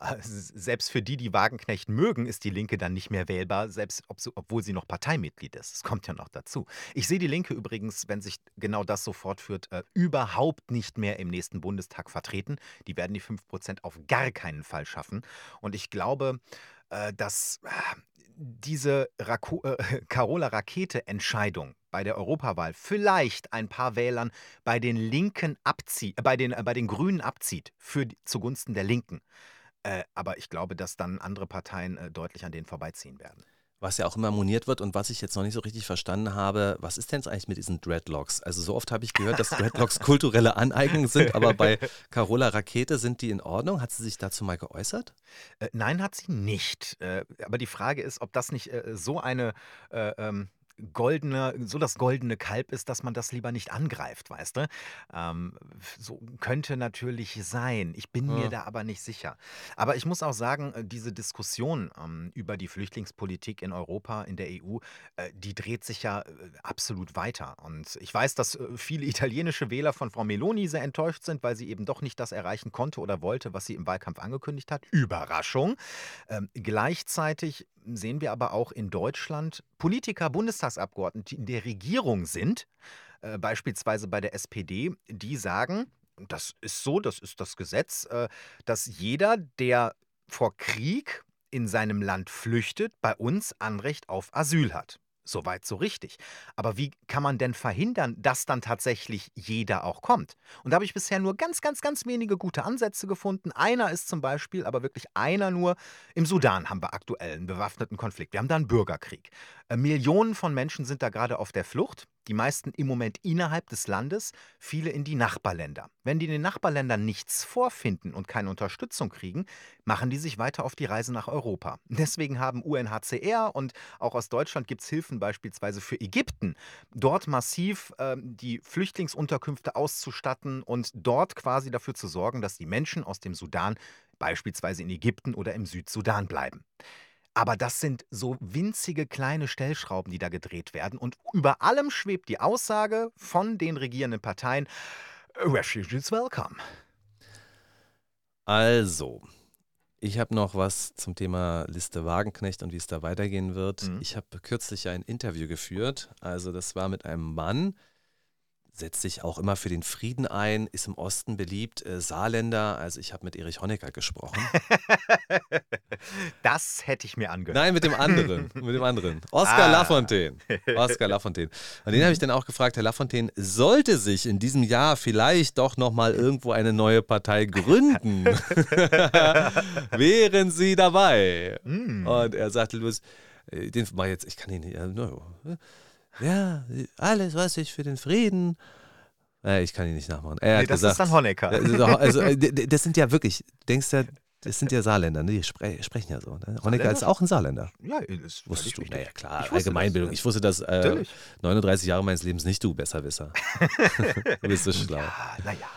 äh, selbst für die, die Wagenknecht mögen, ist die Linke dann nicht mehr wählbar, selbst ob obwohl sie noch Parteimitglied ist. Das kommt ja noch dazu. Ich sehe die Linke übrigens, wenn sich genau das so fortführt, äh, überhaupt nicht mehr im nächsten Bundestag vertreten. Die werden die 5% auf gar keinen Fall schaffen. Und ich glaube, äh, dass äh, <laughs> diese äh, Carola Rakete-Entscheidung bei der Europawahl vielleicht ein paar Wählern bei den Linken abzieht, äh, bei den, äh, bei den Grünen abzieht für, zugunsten der Linken. Äh, aber ich glaube, dass dann andere Parteien äh, deutlich an denen vorbeiziehen werden. Was ja auch immer moniert wird und was ich jetzt noch nicht so richtig verstanden habe, was ist denn jetzt eigentlich mit diesen Dreadlocks? Also so oft habe ich gehört, dass Dreadlocks <laughs> kulturelle Aneignung sind, aber bei Carola Rakete sind die in Ordnung? Hat sie sich dazu mal geäußert? Äh, nein, hat sie nicht. Äh, aber die Frage ist, ob das nicht äh, so eine äh, ähm, goldene, so das goldene Kalb ist, dass man das lieber nicht angreift, weißt du? Ähm, so könnte natürlich sein. Ich bin mir da aber nicht sicher. Aber ich muss auch sagen, äh, diese Diskussion ähm, über die Flüchtlingspolitik in Europa, in der EU, äh, die dreht sich ja äh, absolut weiter. Und ich weiß, dass äh, viele italienische Wähler von Frau Meloni sehr enttäuscht sind, weil sie eben doch nicht das erreichen konnte oder wollte, was sie im Wahlkampf angekündigt hat. Überraschung. Ähm, gleichzeitig sehen wir aber auch in Deutschland Politiker, Bundestagsabgeordnete, die in der Regierung sind, äh, beispielsweise bei der SPD, die sagen, das ist so, das ist das Gesetz, äh, dass jeder, der vor Krieg in seinem Land flüchtet, bei uns Anrecht auf Asyl hat. Soweit so richtig. Aber wie kann man denn verhindern, dass dann tatsächlich jeder auch kommt? Und da habe ich bisher nur ganz, ganz, ganz wenige gute Ansätze gefunden. Einer ist zum Beispiel, aber wirklich einer nur, im Sudan haben wir aktuell einen bewaffneten Konflikt. Wir haben da einen Bürgerkrieg. Äh, Millionen von Menschen sind da gerade auf der Flucht die meisten im Moment innerhalb des Landes, viele in die Nachbarländer. Wenn die in den Nachbarländern nichts vorfinden und keine Unterstützung kriegen, machen die sich weiter auf die Reise nach Europa. <laughs> Deswegen haben UNHCR und auch aus Deutschland gibt es Hilfen beispielsweise für Ägypten, dort massiv äh, die Flüchtlingsunterkünfte auszustatten und dort quasi dafür zu sorgen, dass die Menschen aus dem Sudan beispielsweise in Ägypten oder im Südsudan bleiben. Aber das sind so winzige kleine Stellschrauben, die da gedreht werden. Und über allem schwebt die Aussage von den regierenden Parteien, Refugees welcome. Also, ich habe noch was zum Thema Liste Wagenknecht und wie es da weitergehen wird. Mhm. Ich habe kürzlich ein Interview geführt. Also, das war mit einem Mann, setzt sich auch immer für den Frieden ein, ist im Osten beliebt, äh, Saarländer. Also ich habe mit Erich Honecker gesprochen. <laughs> das hätte ich mir angehört. Nein, mit dem anderen, <laughs> mit dem anderen. Oskar ah. Lafontaine. Oskar Lafontaine. Und den habe ich dann auch gefragt, Herr Lafontaine, sollte sich in diesem Jahr vielleicht doch nochmal irgendwo eine neue Partei gründen? <laughs> Wären Sie dabei? Mm. Und er sagte, Louis, äh, den mal jetzt, ich kann ihn nicht, no, ja, alles, was ich für den Frieden. Äh, ich kann ihn nicht nachmachen. Er nee, das gesagt, ist dann Honecker. <laughs> Also, äh, das sind ja wirklich, denkst du, das sind ja Saarländer, ne? die spre sprechen ja so. Ne? Honecker ist auch ein Saarländer. Ja, das wusstest du. Naja, klar, Allgemeinbildung. Das, ich wusste das äh, 39 Jahre meines Lebens nicht, du Besserwisser. <laughs> <laughs> du bist so schlau. Ja, naja.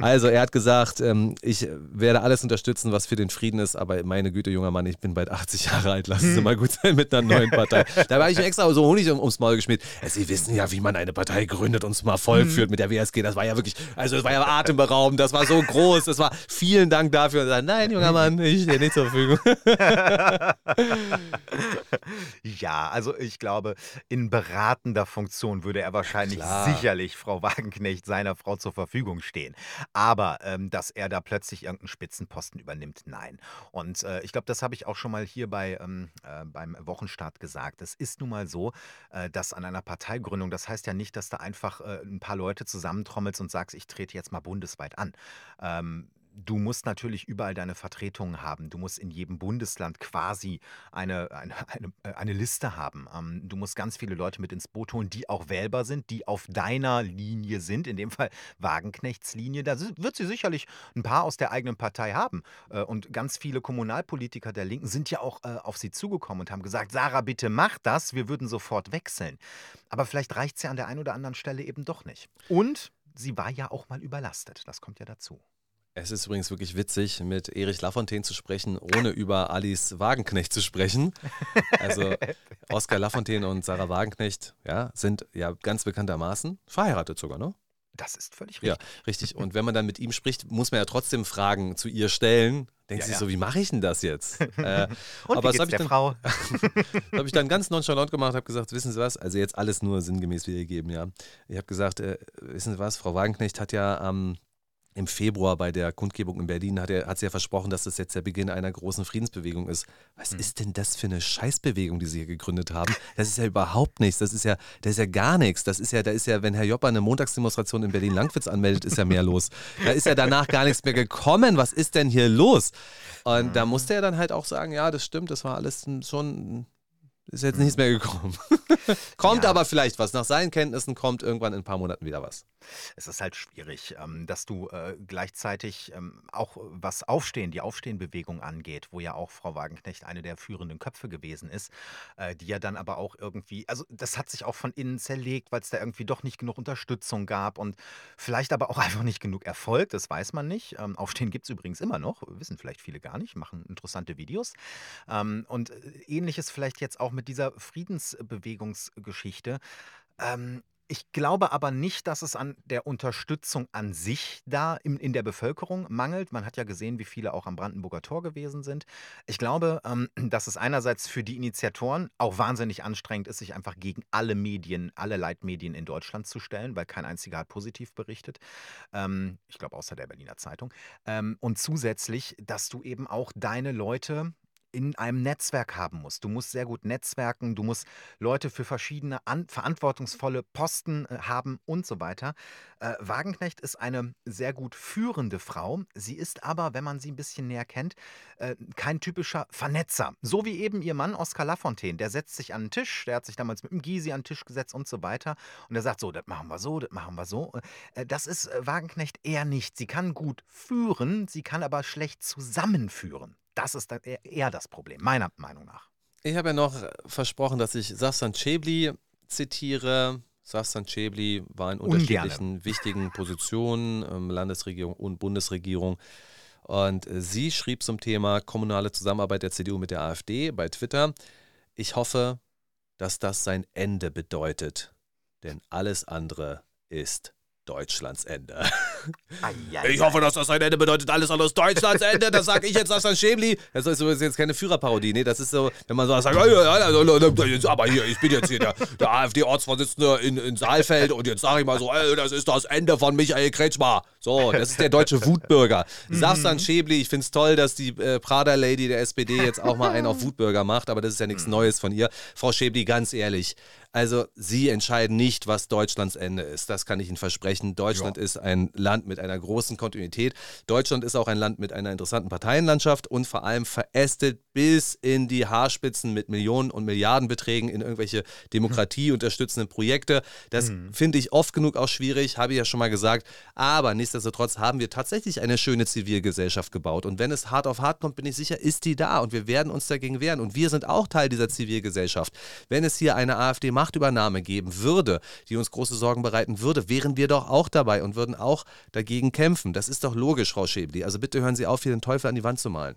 Also er hat gesagt, ähm, ich werde alles unterstützen, was für den Frieden ist, aber meine Güte, junger Mann, ich bin bald 80 Jahre alt, lassen Sie mal gut sein mit einer neuen <laughs> Partei. da war ich extra so Honig ums Maul geschmiert. Sie wissen ja, wie man eine Partei gründet und es mal vollführt mit der WSG. Das war ja wirklich, also es war ja atemberaubend, das war so groß, das war vielen Dank dafür. Und dann, nein, junger Mann, ich stehe nicht zur Verfügung. <laughs> ja, also ich glaube, in beratender Funktion würde er wahrscheinlich Klar. sicherlich Frau Wagenknecht seiner Frau zur Verfügung stehen. Aber ähm, dass er da plötzlich irgendeinen Spitzenposten übernimmt, nein. Und äh, ich glaube, das habe ich auch schon mal hier bei, ähm, äh, beim Wochenstart gesagt. Es ist nun mal so, äh, dass an einer Parteigründung, das heißt ja nicht, dass da einfach äh, ein paar Leute zusammentrommelst und sagst, ich trete jetzt mal bundesweit an. Ähm, du musst natürlich überall deine Vertretungen haben. Du musst in jedem Bundesland quasi eine, eine, <laughs> eine, äh, eine Liste haben. Ähm, du musst ganz viele Leute mit ins Boot holen, die auch wählbar sind, die auf deiner Linie sind. In dem Fall Wagenknechts Linie. Da wird sie sicherlich ein paar aus der eigenen Partei haben. Äh, und ganz viele Kommunalpolitiker der Linken sind ja auch äh, auf sie zugekommen und haben gesagt, Sarah, bitte mach das, wir würden sofort wechseln. Aber vielleicht reicht es ja an der einen oder anderen Stelle eben doch nicht. Und sie war ja auch mal überlastet. Das kommt ja dazu. Es ist übrigens wirklich witzig, mit Erich Lafontaine zu sprechen, ohne über Alice Wagenknecht zu sprechen. Also <laughs> Oskar Lafontaine und Sarah Wagenknecht ja, sind ja ganz bekanntermaßen verheiratet sogar, ne? Das ist völlig richtig. Ja, richtig. Und wenn man dann mit ihm spricht, muss man ja trotzdem Fragen zu ihr stellen. Denkt ja, sich ja. so, wie mache ich denn das jetzt? <laughs> äh, Und aber wie geht's der dann, Frau? <laughs> das habe ich dann ganz nonchalant gemacht, habe gesagt, wissen Sie was, also jetzt alles nur sinngemäß wiedergeben, ja. Ich habe gesagt, äh, wissen Sie was, Frau Wagenknecht hat ja am ähm, im Februar bei der Kundgebung in Berlin hat, er, hat sie ja versprochen, dass das jetzt der Beginn einer großen Friedensbewegung ist. Was mhm. ist denn das für eine Scheißbewegung, die sie hier gegründet haben? Das ist ja überhaupt nichts. Das ist ja, das ist ja gar nichts. Das ist ja, da ist ja, wenn Herr Jopper eine Montagsdemonstration in Berlin-Langwitz anmeldet, ist ja mehr los. Da ist ja danach gar nichts mehr gekommen. Was ist denn hier los? Und mhm. da musste er dann halt auch sagen, ja, das stimmt, das war alles schon ist jetzt nichts mehr gekommen. <laughs> kommt ja. aber vielleicht was. Nach seinen Kenntnissen kommt irgendwann in ein paar Monaten wieder was. Es ist halt schwierig, ähm, dass du äh, gleichzeitig ähm, auch was Aufstehen, die Aufstehenbewegung angeht, wo ja auch Frau Wagenknecht eine der führenden Köpfe gewesen ist, äh, die ja dann aber auch irgendwie, also das hat sich auch von innen zerlegt, weil es da irgendwie doch nicht genug Unterstützung gab und vielleicht aber auch <laughs> einfach nicht genug Erfolg, das weiß man nicht. Ähm, Aufstehen gibt es übrigens immer noch, wissen vielleicht viele gar nicht, machen interessante Videos. und äh, ähnliches vielleicht jetzt auch mit dieser Friedensbewegungsgeschichte. Ähm, ich glaube aber nicht, dass es an der Unterstützung an sich da in, in der Bevölkerung mangelt. Man hat ja gesehen, wie viele auch am Brandenburger Tor gewesen sind. Ich glaube, ähm, <clears throat> dass es einerseits für die Initiatoren auch wahnsinnig anstrengend ist, sich einfach gegen alle Medien, alle Leitmedien in Deutschland zu stellen, weil kein einziger hat positiv berichtet. Ähm, ich glaube, außer der Berliner Zeitung. Ähm, und zusätzlich, dass du eben auch deine Leute in einem Netzwerk haben musst. Du musst sehr gut netzwerken, du musst Leute für verschiedene an, verantwortungsvolle Posten äh, haben und so weiter. Äh, Wagenknecht ist eine sehr gut führende Frau. Sie ist aber, wenn man sie ein bisschen näher kennt, äh, kein typischer Vernetzer. So wie eben ihr Mann Oskar Lafontaine. Der setzt sich an den Tisch, der hat sich damals mit dem Gysi an den Tisch gesetzt und so weiter. Und er sagt so, das machen wir so, das machen wir so. Äh, das ist äh, Wagenknecht eher nicht. Sie kann gut führen, sie kann aber schlecht zusammenführen. Das ist eher das Problem, meiner Meinung nach. Ich habe ja noch versprochen, dass ich Safsan Chebli zitiere. Safsan Chebli war in unterschiedlichen Ungerne. wichtigen Positionen, ähm, Landesregierung und Bundesregierung. Und äh, sie schrieb zum Thema kommunale Zusammenarbeit der CDU mit der AfD bei Twitter. Ich hoffe, dass das sein Ende bedeutet, denn alles andere ist Deutschlands Ende. Ich hoffe, dass das ein Ende bedeutet, alles anderes Deutschlands Ende. Das sage ich jetzt, das ist ein Schämli. Das ist jetzt keine Führerparodie. Nee, das ist so, wenn man so sagt, aber hier, ich bin jetzt hier der, der AfD-Ortsvorsitzende in, in Saalfeld und jetzt sage ich mal so, das ist das Ende von Michael Kretschmer. So, das ist der deutsche <laughs> Wutbürger. Safsan Schäbli, ich finde es toll, dass die äh, Prada-Lady der SPD jetzt auch mal einen auf Wutbürger macht, aber das ist ja nichts Neues von ihr. Frau Schäbli, ganz ehrlich, also Sie entscheiden nicht, was Deutschlands Ende ist. Das kann ich Ihnen versprechen. Deutschland ja. ist ein Land mit einer großen Kontinuität. Deutschland ist auch ein Land mit einer interessanten Parteienlandschaft und vor allem verästet bis in die Haarspitzen mit Millionen und Milliardenbeträgen in irgendwelche demokratieunterstützenden Projekte. Das mhm. finde ich oft genug auch schwierig, habe ich ja schon mal gesagt. Aber nichtsdestotrotz haben wir tatsächlich eine schöne Zivilgesellschaft gebaut. Und wenn es hart auf hart kommt, bin ich sicher, ist die da und wir werden uns dagegen wehren. Und wir sind auch Teil dieser Zivilgesellschaft. Wenn es hier eine AfD macht, Machtübernahme geben würde, die uns große Sorgen bereiten würde, wären wir doch auch dabei und würden auch dagegen kämpfen. Das ist doch logisch, Frau Schäbli. Also bitte hören Sie auf, hier den Teufel an die Wand zu malen.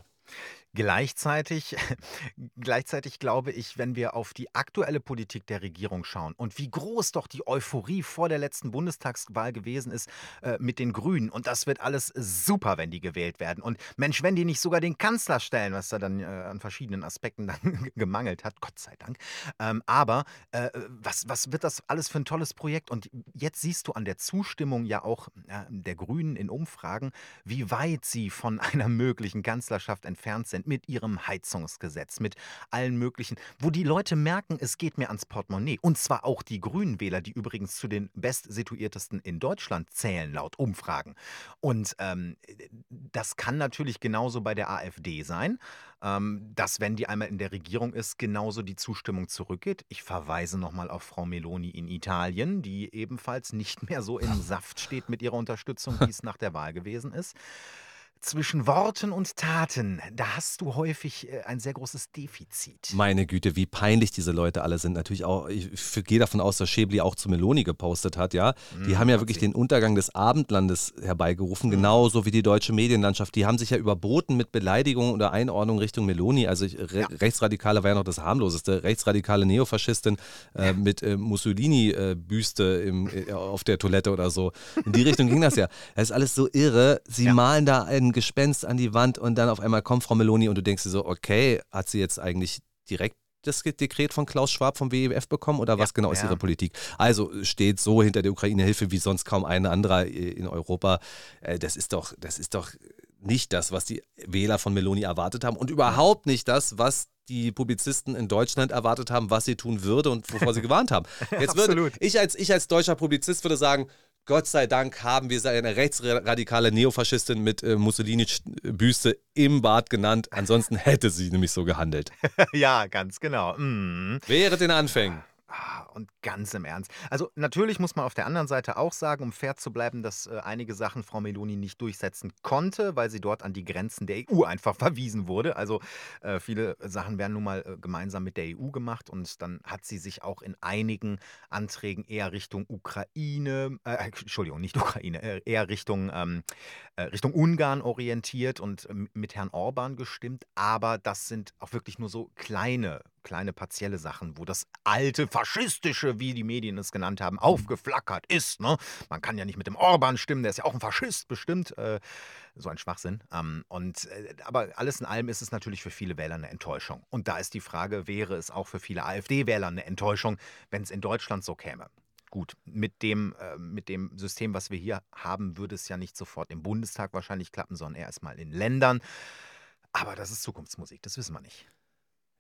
Gleichzeitig, <laughs> gleichzeitig glaube ich, wenn wir auf die aktuelle Politik der Regierung schauen und wie groß doch die Euphorie vor der letzten Bundestagswahl gewesen ist äh, mit den Grünen und das wird alles super, wenn die gewählt werden. Und Mensch, wenn die nicht sogar den Kanzler stellen, was da dann äh, an verschiedenen Aspekten <laughs> dann gemangelt hat, Gott sei Dank. Ähm, aber äh, was, was wird das alles für ein tolles Projekt? Und jetzt siehst du an der Zustimmung ja auch der Grünen in Umfragen, wie weit sie von <laughs> einer möglichen Kanzlerschaft entfernt sind mit ihrem Heizungsgesetz, mit allen möglichen, wo die Leute merken, es geht mir ans Portemonnaie. Und zwar auch die Grünen Wähler, die übrigens zu den bestsituiertesten in Deutschland zählen, laut Umfragen. Und ähm, das kann natürlich genauso bei der AfD sein, ähm, dass, wenn die einmal in der Regierung ist, genauso die Zustimmung zurückgeht. Ich verweise nochmal auf Frau Meloni in Italien, die ebenfalls nicht mehr so im Saft steht mit ihrer Unterstützung, wie es nach der Wahl gewesen ist zwischen Worten und Taten, da hast du häufig äh, ein sehr großes Defizit. Meine Güte, wie peinlich diese Leute alle sind. Natürlich auch, ich gehe davon aus, dass Schäbli auch zu Meloni gepostet hat, ja. Die mhm, haben ja wirklich den Untergang des Abendlandes herbeigerufen, mhm. genauso wie die deutsche Medienlandschaft. Die haben sich ja überboten mit Beleidigung oder Einordnung Richtung Meloni. Also ich, Re ja. Rechtsradikale war ja noch das harmloseste. Rechtsradikale Neofaschistin äh, mit äh, Mussolini-Büste äh, auf der Toilette oder so. In die Richtung ging das ja. Das ist alles so irre. Sie ja. malen da einen Gespenst an die Wand und dann auf einmal kommt Frau Meloni und du denkst dir so, okay, hat sie jetzt eigentlich direkt das Dekret von Klaus Schwab vom WEF bekommen oder was genau ist ja. ihre Politik? Also steht so hinter der Ukraine-Hilfe wie sonst kaum ein anderer in Europa. Äh, das ist doch, das ist doch nicht das, was die Wähler von Meloni erwartet haben und überhaupt nicht das, was die Publizisten in Deutschland erwartet haben, was sie tun würde und wovor sie <laughs> gewarnt haben. Jetzt würde ich als ich als deutscher Publizist würde sagen, Gott sei Dank haben wir sie eine rechtsradikale Neofaschistin mit äh, Mussolini-Büste im Bad genannt. Ansonsten hätte sie nämlich so gehandelt. <laughs> ja, ganz genau. Mm. Wäre den Anfängen. Und ganz im Ernst. Also natürlich muss man auf der anderen Seite auch sagen, um fair zu bleiben, dass äh, einige Sachen Frau Meloni nicht durchsetzen konnte, weil sie dort an die Grenzen der EU einfach <laughs> verwiesen wurde. Also äh, viele Sachen werden nun mal äh, gemeinsam mit der EU gemacht und dann hat sie sich auch in einigen Anträgen eher Richtung Ukraine, äh, äh, Entschuldigung, nicht Ukraine, äh, eher Richtung, ähm, Richtung Ungarn orientiert und mit Herrn Orban gestimmt. Aber das sind auch wirklich nur so kleine kleine partielle Sachen, wo das alte faschistische, wie die Medien es genannt haben, aufgeflackert ist. Ne? Man kann ja nicht mit dem Orban stimmen, der ist ja auch ein Faschist bestimmt. Äh, so ein Schwachsinn. Ähm, und, äh, aber alles in allem ist es natürlich für viele Wähler eine Enttäuschung. Und da ist die Frage, wäre es auch für viele AfD-Wähler eine Enttäuschung, wenn es in Deutschland so käme? Gut, mit dem, äh, mit dem System, was wir hier haben, würde es ja nicht sofort im Bundestag wahrscheinlich klappen, sondern erstmal in Ländern. Aber das ist Zukunftsmusik, das wissen wir nicht.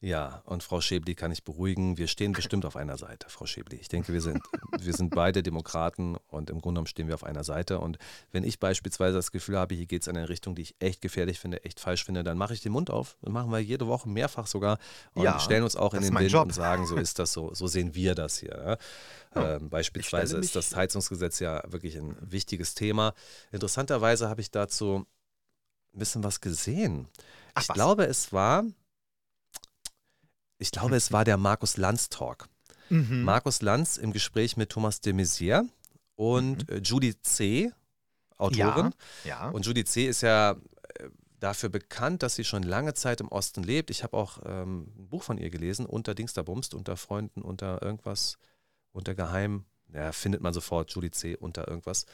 Ja, und Frau Schäbli kann ich beruhigen. Wir stehen bestimmt auf einer Seite, Frau Schäbli. Ich denke, wir sind, wir sind beide Demokraten und im Grunde genommen stehen wir auf einer Seite. Und wenn ich beispielsweise das Gefühl habe, hier geht es in eine Richtung, die ich echt gefährlich finde, echt falsch finde, dann mache ich den Mund auf. Dann machen wir jede Woche mehrfach sogar und ja, stellen uns auch in den Wind Job. und sagen, so ist das so, so sehen wir das hier. Ja. Ähm, beispielsweise ist das Heizungsgesetz ja wirklich ein wichtiges Thema. Interessanterweise habe ich dazu ein bisschen was gesehen. Ach, ich was? glaube, es war ich glaube, es war der Markus Lanz Talk. Mhm. Markus Lanz im Gespräch mit Thomas de Maizière und mhm. Äh, Judy C., Autorin. Ja, ja. Und Judy C. ist ja äh, dafür bekannt, dass sie schon lange Zeit im Osten lebt. Ich habe auch ähm, ein Buch von ihr gelesen, unter Dingsterbumst, unter Freunden, unter irgendwas, unter Geheim. Ja, findet man sofort Judy C. unter irgendwas.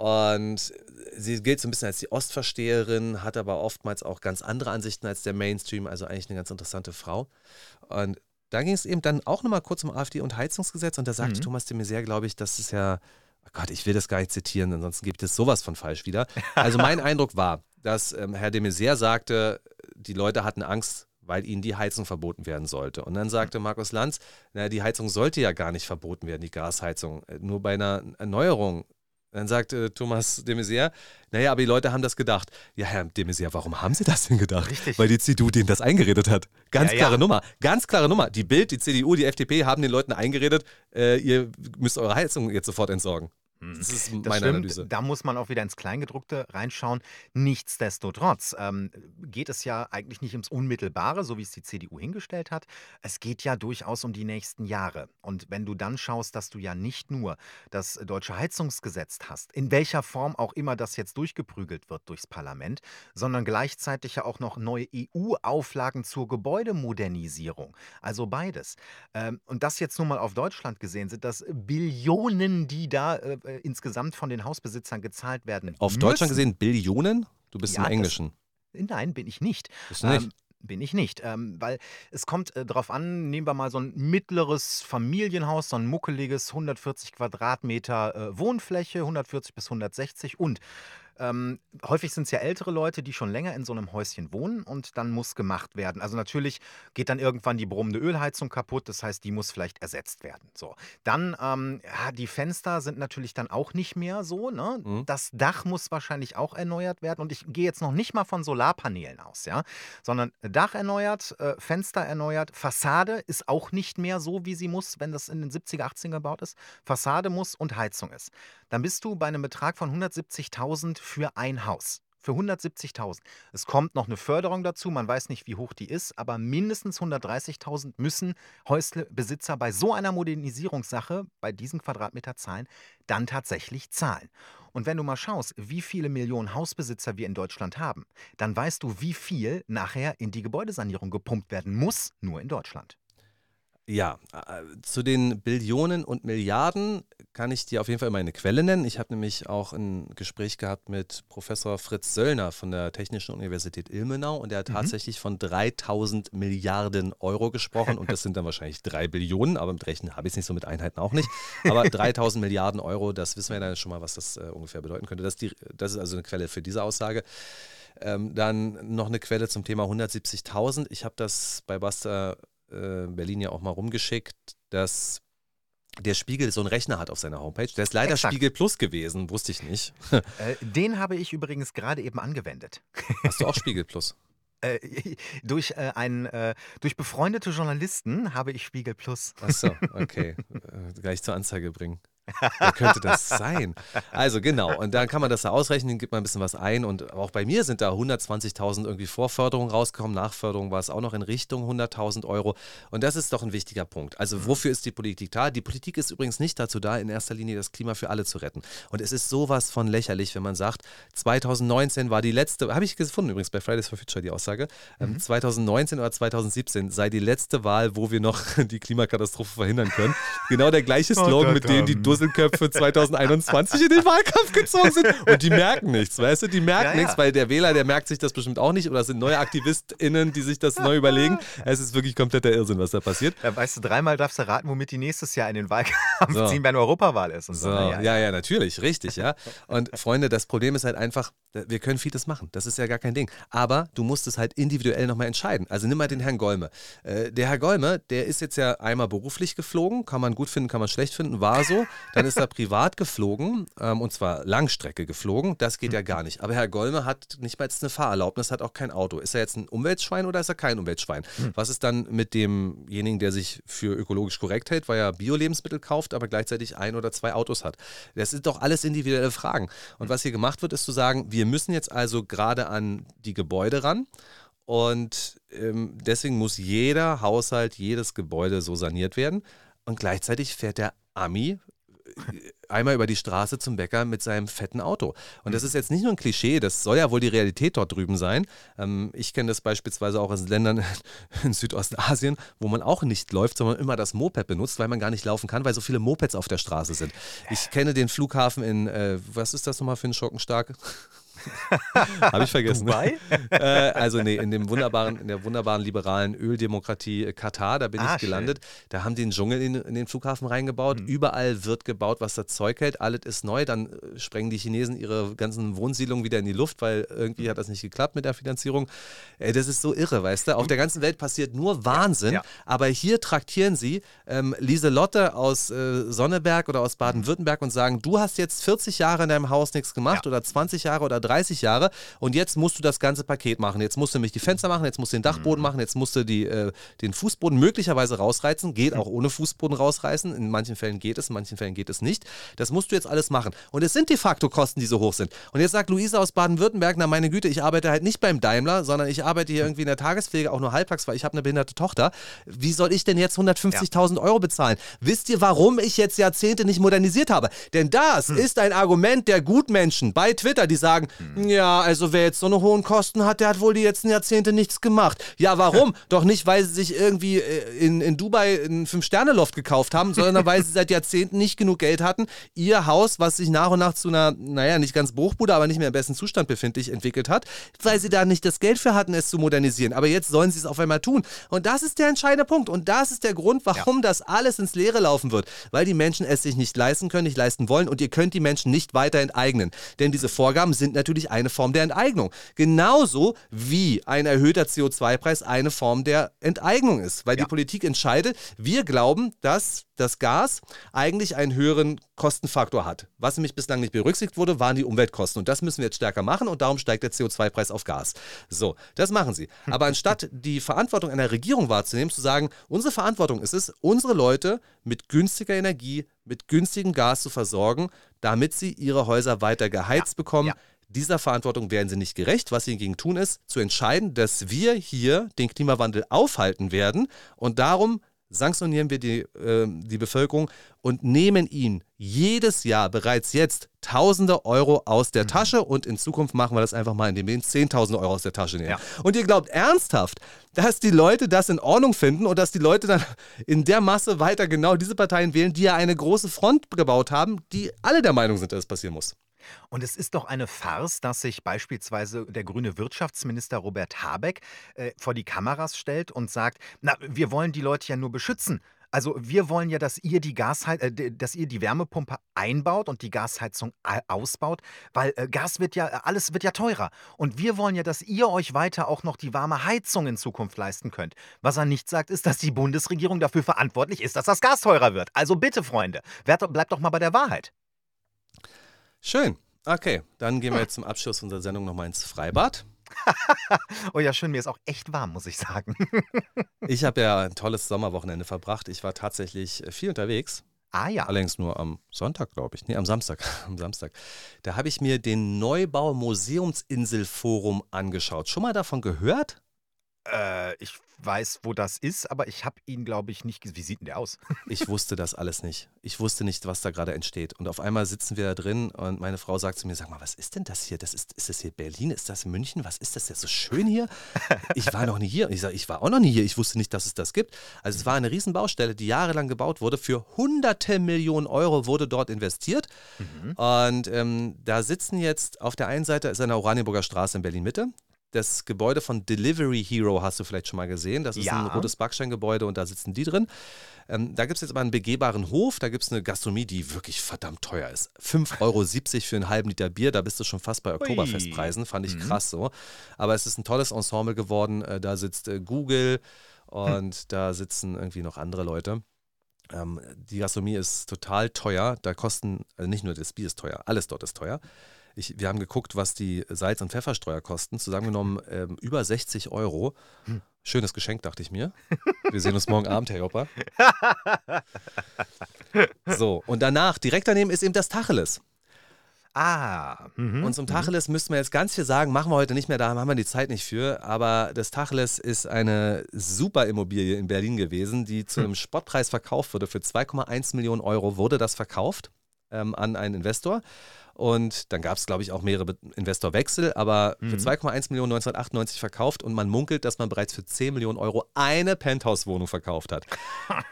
Und sie gilt so ein bisschen als die Ostversteherin, hat aber oftmals auch ganz andere Ansichten als der Mainstream, also eigentlich eine ganz interessante Frau. Und da ging es eben dann auch nochmal kurz um AfD und Heizungsgesetz und da sagte mhm. Thomas de Maizière, glaube ich, das ist ja, oh Gott, ich will das gar nicht zitieren, ansonsten gibt es sowas von falsch wieder. Also mein <laughs> Eindruck war, dass ähm, Herr de Maizière sagte, die Leute hatten Angst, weil ihnen die Heizung verboten werden sollte. Und dann sagte Markus Lanz, naja, die Heizung sollte ja gar nicht verboten werden, die Gasheizung. Nur bei einer Erneuerung dann sagte äh, Thomas de Maizière, naja, aber die Leute haben das gedacht. Ja, Herr de Maizière, warum haben Sie das denn gedacht? Richtig. Weil die CDU denen das eingeredet hat. Ganz ja, klare ja. Nummer. Ganz klare Nummer. Die Bild, die CDU, die FDP haben den Leuten eingeredet, äh, ihr müsst eure Heizung jetzt sofort entsorgen. Das ist Das meine stimmt, Analyse. da muss man auch wieder ins Kleingedruckte reinschauen. Nichtsdestotrotz ähm, geht es ja eigentlich nicht ums Unmittelbare, so wie es die CDU hingestellt hat. Es geht ja durchaus um die nächsten Jahre. Und wenn du dann schaust, dass du ja nicht nur das deutsche Heizungsgesetz hast, in welcher Form auch immer das jetzt durchgeprügelt wird durchs Parlament, sondern gleichzeitig ja auch noch neue EU-Auflagen zur Gebäudemodernisierung. Also beides. Ähm, und das jetzt nur mal auf Deutschland gesehen, sind das Billionen, die da äh, äh, insgesamt von den Hausbesitzern gezahlt werden. Auf müssen. Deutschland gesehen Billionen? Du bist Ja, im das- Englischen. Nein, bin ich nicht. Bist du nicht? Ähm, bin ich nicht, ähm, weil es kommt äh, darauf an, nehmen wir mal so ein mittleres Familienhaus, so ein muckeliges 140 Quadratmeter äh, Wohnfläche, 140 bis 160 und ähm, häufig sind es ja ältere Leute, die schon länger in so einem Häuschen wohnen und dann muss gemacht werden. Also natürlich geht dann irgendwann die brummende Ölheizung kaputt, das heißt, die muss vielleicht ersetzt werden. So, dann ähm, ja, die Fenster sind natürlich dann auch nicht mehr so. Ne? Mhm. Das Dach muss wahrscheinlich auch erneuert werden und ich gehe jetzt noch nicht mal von Solarpanelen aus, ja, sondern Dach erneuert, äh, Fenster erneuert, Fassade ist auch nicht mehr so, wie sie muss, wenn das in den 70er, 80er gebaut ist. Fassade muss und Heizung ist. Dann bist du bei einem Betrag von 170.000 für ein Haus. Für 170.000. Es kommt noch eine Förderung dazu, man weiß nicht, wie hoch die ist, aber mindestens 130.000 müssen Häuslebesitzer bei so einer Modernisierungssache, bei diesen Quadratmeterzahlen, dann tatsächlich zahlen. Und wenn du mal schaust, wie viele Millionen Hausbesitzer wir in Deutschland haben, dann weißt du, wie viel nachher in die Gebäudesanierung gepumpt werden muss, nur in Deutschland. Ja, äh, zu den Billionen und Milliarden kann ich dir auf jeden Fall meine Quelle nennen. Ich habe nämlich auch ein Gespräch gehabt mit Professor Fritz Söllner von der Technischen Universität Ilmenau und der hat Mhm. tatsächlich von 3000 Milliarden Euro gesprochen und das sind dann wahrscheinlich drei Billionen, aber mit Rechnen habe ich es nicht so mit Einheiten auch nicht. Aber 3000 Milliarden Euro, das wissen wir dann schon mal, was das äh, ungefähr bedeuten könnte. Das ist, die, das ist also eine Quelle für diese Aussage. Ähm, dann noch eine Quelle zum Thema 170.000. Ich habe das bei Basta äh, Berlin ja auch mal rumgeschickt, dass der Spiegel so einen Rechner hat auf seiner Homepage. Der ist leider Exakt. Spiegel Plus gewesen, wusste ich nicht. <laughs> Äh, den habe ich übrigens gerade eben angewendet. Hast du auch Spiegel Plus? <laughs> Äh, durch, äh, ein, äh, durch befreundete Journalisten habe ich Spiegel Plus. Achso, <laughs> okay. Äh, gleich zur Anzeige bringen. Wer könnte das sein? Also genau, und dann kann man das da ausrechnen, gibt man ein bisschen was ein und auch bei mir sind da 120.000 irgendwie Vorförderung rausgekommen, Nachförderung war es auch noch in Richtung 100.000 Euro und das ist doch ein wichtiger Punkt. Also wofür ist die Politik da? Die Politik ist übrigens nicht dazu da, in erster Linie das Klima für alle zu retten und es ist sowas von lächerlich, wenn man sagt, 2019 war die letzte, habe ich gefunden übrigens bei Fridays for Future die Aussage, ähm, 2019 oder 2017 sei die letzte Wahl, wo wir noch <laughs> die Klimakatastrophe verhindern können. Genau der gleiche Slogan, mit dem die Dusselköpfe 2021 in den Wahlkampf gezogen sind. Und die merken nichts, weißt du? Die merken Ja, ja. nichts, weil der Wähler, der merkt sich das bestimmt auch nicht. Oder es sind neue AktivistInnen, die sich das neu überlegen. Es ist wirklich kompletter Irrsinn, was da passiert. Ja, weißt du, dreimal darfst du raten, womit die nächstes Jahr in den Wahlkampf So. ziehen, wenn Europawahl ist. Und so. So, Na ja, ja, natürlich, richtig, ja. Und Freunde, das Problem ist halt einfach, wir können vieles machen. Das ist ja gar kein Ding. Aber du musst es halt individuell nochmal entscheiden. Also nimm mal den Herrn Golme. Äh, der Herr Golme, der ist jetzt ja einmal beruflich geflogen, kann man gut finden, kann man schlecht finden, war so. Dann ist er privat geflogen ähm, und zwar Langstrecke geflogen. Das geht ja gar nicht. Aber Herr Golme hat nicht mal jetzt eine Fahrerlaubnis, hat auch kein Auto. Ist er jetzt ein Umweltschwein oder ist er kein Umweltschwein? Was ist dann mit demjenigen, der sich für ökologisch korrekt hält, weil er Bio-Lebensmittel kauft, aber gleichzeitig ein oder zwei Autos hat? Das sind doch alles individuelle Fragen. Und was hier gemacht wird, ist zu sagen, wir müssen jetzt also gerade an die Gebäude ran. Und ähm, deswegen muss jeder Haushalt, jedes Gebäude so saniert werden. Und gleichzeitig fährt der Ami einmal über die Straße zum Bäcker mit seinem fetten Auto. Und das ist jetzt nicht nur ein Klischee, das soll ja wohl die Realität dort drüben sein. Ähm, ich kenne das beispielsweise auch aus Ländern <laughs> in Südostasien, wo man auch nicht läuft, sondern immer das Moped benutzt, weil man gar nicht laufen kann, weil so viele Mopeds auf der Straße sind. Ich kenne den Flughafen in, äh, was ist das nochmal für ein Schurkenstark? <laughs> Habe ich vergessen. Dubai? <laughs> äh, also nee, in dem wunderbaren, in der wunderbaren liberalen Öldemokratie äh, Katar, da bin Ah, ich gelandet. Da haben die einen Dschungel in, in den Flughafen reingebaut. Überall wird gebaut, was das Zeug hält. Alles ist neu. Dann äh, sprengen die Chinesen ihre ganzen Wohnsiedlungen wieder in die Luft, weil irgendwie hat das nicht geklappt mit der Finanzierung. Ey, das ist so irre, weißt du? Auf der ganzen Welt passiert nur Wahnsinn. ja. Aber hier traktieren sie ähm, Lieselotte aus äh, Sonneberg oder aus Baden-Württemberg und sagen, du hast jetzt 40 Jahre in deinem Haus nichts gemacht Ja. oder 20 Jahre oder 30 Jahre und jetzt musst du das ganze Paket machen. Jetzt musst du nämlich die Fenster machen, jetzt musst du den Dachboden machen, jetzt musst du die, äh, den Fußboden möglicherweise rausreißen. Geht auch ohne Fußboden rausreißen. In manchen Fällen geht es, in manchen Fällen geht es nicht. Das musst du jetzt alles machen. Und es sind de facto Kosten, die so hoch sind. Und jetzt sagt Luisa aus Baden-Württemberg, na meine Güte, ich arbeite halt nicht beim Daimler, sondern ich arbeite hier irgendwie in der Tagespflege, auch nur halbtags, weil ich habe eine behinderte Tochter. Wie soll ich denn jetzt 150.000 ja. Euro bezahlen? Wisst ihr, warum ich jetzt Jahrzehnte nicht modernisiert habe? Denn das hm. ist ein Argument der Gutmenschen bei Twitter, die sagen, hm. ja, also wer jetzt so eine hohen Kosten hat, der hat wohl die letzten Jahrzehnte nichts gemacht. Ja, warum? <laughs> Doch nicht, weil sie sich irgendwie äh, in, in Dubai ein Fünf-Sterne-Loft gekauft haben, sondern <laughs> weil sie seit Jahrzehnten nicht genug Geld hatten, ihr Haus, was sich nach und nach zu einer, naja, nicht ganz Bruchbude, aber nicht mehr im besten Zustand befindlich entwickelt hat, weil sie da nicht das Geld für hatten, es zu modernisieren. Aber jetzt sollen sie es auf einmal tun. Und das ist der entscheidende Punkt. Und das ist der Grund, warum ja. das alles ins Leere laufen wird. Weil die Menschen es sich nicht leisten können, nicht leisten wollen und ihr könnt die Menschen nicht weiter enteignen. Denn diese Vorgaben sind natürlich eine Form der Enteignung. Genauso wie ein erhöhter CO2-Preis eine Form der Enteignung ist. Weil ja. die Politik entscheidet, wir glauben, dass das Gas eigentlich einen höheren Kostenfaktor hat. Was nämlich bislang nicht berücksichtigt wurde, waren die Umweltkosten. Und das müssen wir jetzt stärker machen und darum steigt der CO2-Preis auf Gas. So, das machen sie. Aber anstatt die Verantwortung einer Regierung wahrzunehmen, zu sagen, unsere Verantwortung ist es, unsere Leute mit günstiger Energie, mit günstigem Gas zu versorgen, damit sie ihre Häuser weiter geheizt ja, bekommen. Ja. Dieser Verantwortung werden sie nicht gerecht. Was sie hingegen tun, ist zu entscheiden, dass wir hier den Klimawandel aufhalten werden und darum sanktionieren wir die, äh, die Bevölkerung und nehmen ihnen jedes Jahr bereits jetzt Tausende Euro aus der mhm. Tasche und in Zukunft machen wir das einfach mal, indem wir ihnen Zehntausende Euro aus der Tasche nehmen. Ja. Und ihr glaubt ernsthaft, dass die Leute das in Ordnung finden und dass die Leute dann in der Masse weiter genau diese Parteien wählen, die ja eine große Front gebaut haben, die alle der Meinung sind, dass es passieren muss. Und es ist doch eine Farce, dass sich beispielsweise der grüne Wirtschaftsminister Robert Habeck äh, vor die Kameras stellt und sagt, na, wir wollen die Leute ja nur beschützen. Also wir wollen ja, dass ihr die Gasheiz äh, dass ihr die Wärmepumpe einbaut und die Gasheizung ausbaut, weil äh, Gas wird ja alles wird ja teurer und wir wollen ja, dass ihr euch weiter auch noch die warme Heizung in Zukunft leisten könnt. Was er nicht sagt, ist, dass die Bundesregierung dafür verantwortlich ist, dass das Gas teurer wird. Also bitte Freunde, bleibt doch mal bei der Wahrheit. Schön. Okay, dann gehen wir jetzt zum Abschluss unserer Sendung nochmal ins Freibad. <laughs> oh ja, schön, mir ist auch echt warm, muss ich sagen. <laughs> ich habe ja ein tolles Sommerwochenende verbracht. Ich war tatsächlich äh, viel unterwegs. Ah ja. Allerdings nur am Sonntag, glaube ich. Nee, am Samstag. <laughs> am Samstag. Da habe ich mir den Neubau Museumsinselforum angeschaut. Schon mal davon gehört? Äh, ich weiß, wo das ist, aber ich habe ihn, glaube ich, nicht. Wie sieht denn der aus? ich <laughs> wusste das alles nicht. Ich wusste nicht, was da gerade entsteht. Und auf einmal sitzen wir da drin und meine Frau sagt zu mir: Sag mal, was ist denn das hier? Das ist, ist das hier Berlin? Ist das München? Was ist das denn so schön hier? Ich war noch nie hier. Ich sage, ich war auch noch nie hier. Ich wusste nicht, dass es das gibt. Also, es war eine Riesenbaustelle, die jahrelang gebaut wurde. Für hunderte Millionen Euro wurde dort investiert. Mhm. Und ähm, da sitzen jetzt auf der einen Seite ist eine Oranienburger Straße in Berlin-Mitte das Gebäude von Delivery Hero hast du vielleicht schon mal gesehen. Das ist ja. ein rotes Backsteingebäude und da sitzen die drin. Ähm, da gibt es jetzt aber einen begehbaren Hof, da gibt es eine Gastronomie, die wirklich verdammt teuer ist. 5,70 Euro für einen halben Liter Bier, da bist du schon fast bei Oktoberfestpreisen, fand ich mhm. krass so. Aber es ist ein tolles Ensemble geworden. Äh, da sitzt äh, Google und hm. da sitzen irgendwie noch andere Leute. Ähm, die Gastronomie ist total teuer. Da kosten, also nicht nur das Bier ist teuer, alles dort ist teuer. Ich, wir haben geguckt, was die Salz- und Pfefferstreuer kosten. Zusammengenommen ähm, über 60 Euro. Hm. Schönes Geschenk, dachte ich mir. Wir sehen uns morgen Abend, Herr Jopper. <laughs> So, und danach, direkt daneben ist eben das Tacheles. Ah. Mhm, und zum mhm. Tacheles müssten wir jetzt ganz viel sagen, machen wir heute nicht mehr, da haben wir die Zeit nicht für. Aber das Tacheles ist eine super Immobilie in Berlin gewesen, die zu hm. einem Spottpreis verkauft wurde. Für 2,1 Millionen Euro wurde das verkauft ähm, an einen Investor. Und dann gab es, glaube ich, auch mehrere Investorwechsel, aber mhm. für 2,1 Millionen 1998 verkauft und man munkelt, dass man bereits für 10 Millionen Euro eine Penthouse-Wohnung verkauft hat. <laughs>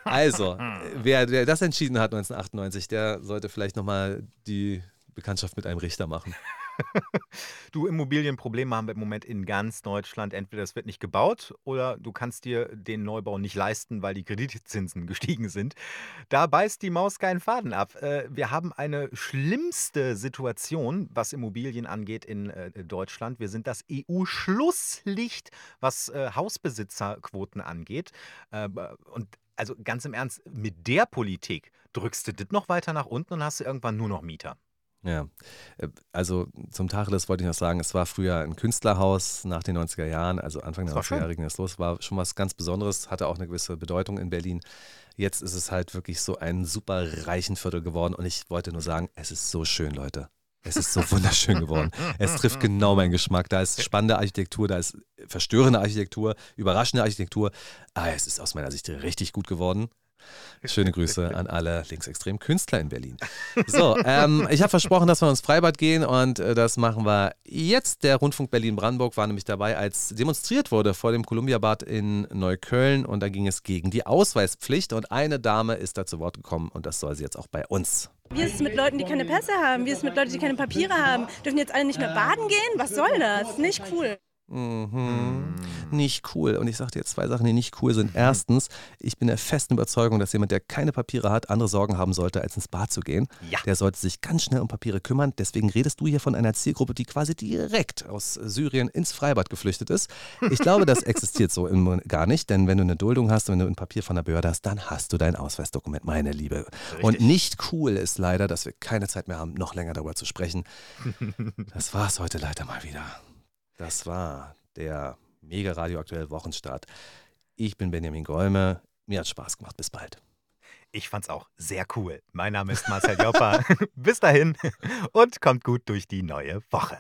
Also, wer, wer das entschieden hat 1998, der sollte vielleicht nochmal die Bekanntschaft mit einem Richter machen. Du, Immobilienprobleme haben wir im Moment in ganz Deutschland. Entweder es wird nicht gebaut oder du kannst dir den Neubau nicht leisten, weil die Kreditzinsen <laughs> gestiegen sind. Da beißt die Maus keinen Faden ab. Äh, wir haben eine schlimmste Situation, was Immobilien angeht in äh, Deutschland. Wir sind das EU-Schlusslicht, was äh, Hausbesitzerquoten angeht. Und also ganz im Ernst, mit der Politik drückst du das noch weiter nach unten und hast du irgendwann nur noch Mieter. Ja, äh, also zum Tacheles wollte ich noch sagen, es war früher ein Künstlerhaus nach den 90er Jahren, also Anfang der 90er Jahre ging es los, war schon was ganz Besonderes, hatte auch eine gewisse Bedeutung in Berlin. Jetzt ist es halt wirklich so ein super reichen Viertel geworden und ich wollte nur sagen, es ist so schön, Leute. Es ist so wunderschön geworden. Es trifft <laughs> genau meinen Geschmack. Da ist spannende Architektur, da ist verstörende Architektur, überraschende Architektur. Ah, es ist aus meiner Sicht richtig gut geworden. Schöne Grüße an alle linksextremen Künstler in Berlin. So, ähm, ich habe versprochen, dass wir ins Freibad gehen und äh, das machen wir jetzt. Der Rundfunk Berlin-Brandenburg war nämlich dabei, als demonstriert wurde vor dem Columbia-Bad in Neukölln und da ging es gegen die Ausweispflicht und eine Dame ist da zu Wort gekommen und das soll sie jetzt auch bei uns. Wie ist es mit Leuten, die keine Pässe haben? Wie ist es mit Leuten, die keine Papiere haben? Dürfen jetzt alle nicht mehr baden gehen? Was soll das? Nicht cool. Mhm. Nicht cool. Und ich sage dir jetzt zwei Sachen, die nicht cool sind. Erstens, ich bin der festen Überzeugung, dass jemand, der keine Papiere hat, andere Sorgen haben sollte, als ins Bad zu gehen. Ja. Der sollte sich ganz schnell um Papiere kümmern. Deswegen redest du hier von einer Zielgruppe, die quasi direkt aus Syrien ins Freibad geflüchtet ist. Ich glaube, das <laughs> existiert so gar nicht, denn wenn du eine Duldung hast, wenn du ein Papier von der Behörde hast, dann hast du dein Ausweisdokument, meine Liebe. Richtig. Und nicht cool ist leider, dass wir keine Zeit mehr haben, noch länger darüber zu sprechen. <laughs> Das war es heute leider mal wieder. Das war der mega radioaktuelle Wochenstart. Ich bin Benjamin Golme. Mir hat Spaß gemacht. Bis bald. Ich fand's auch sehr cool. Mein Name ist Marcel Joppa. <laughs> Bis dahin und kommt gut durch die neue Woche.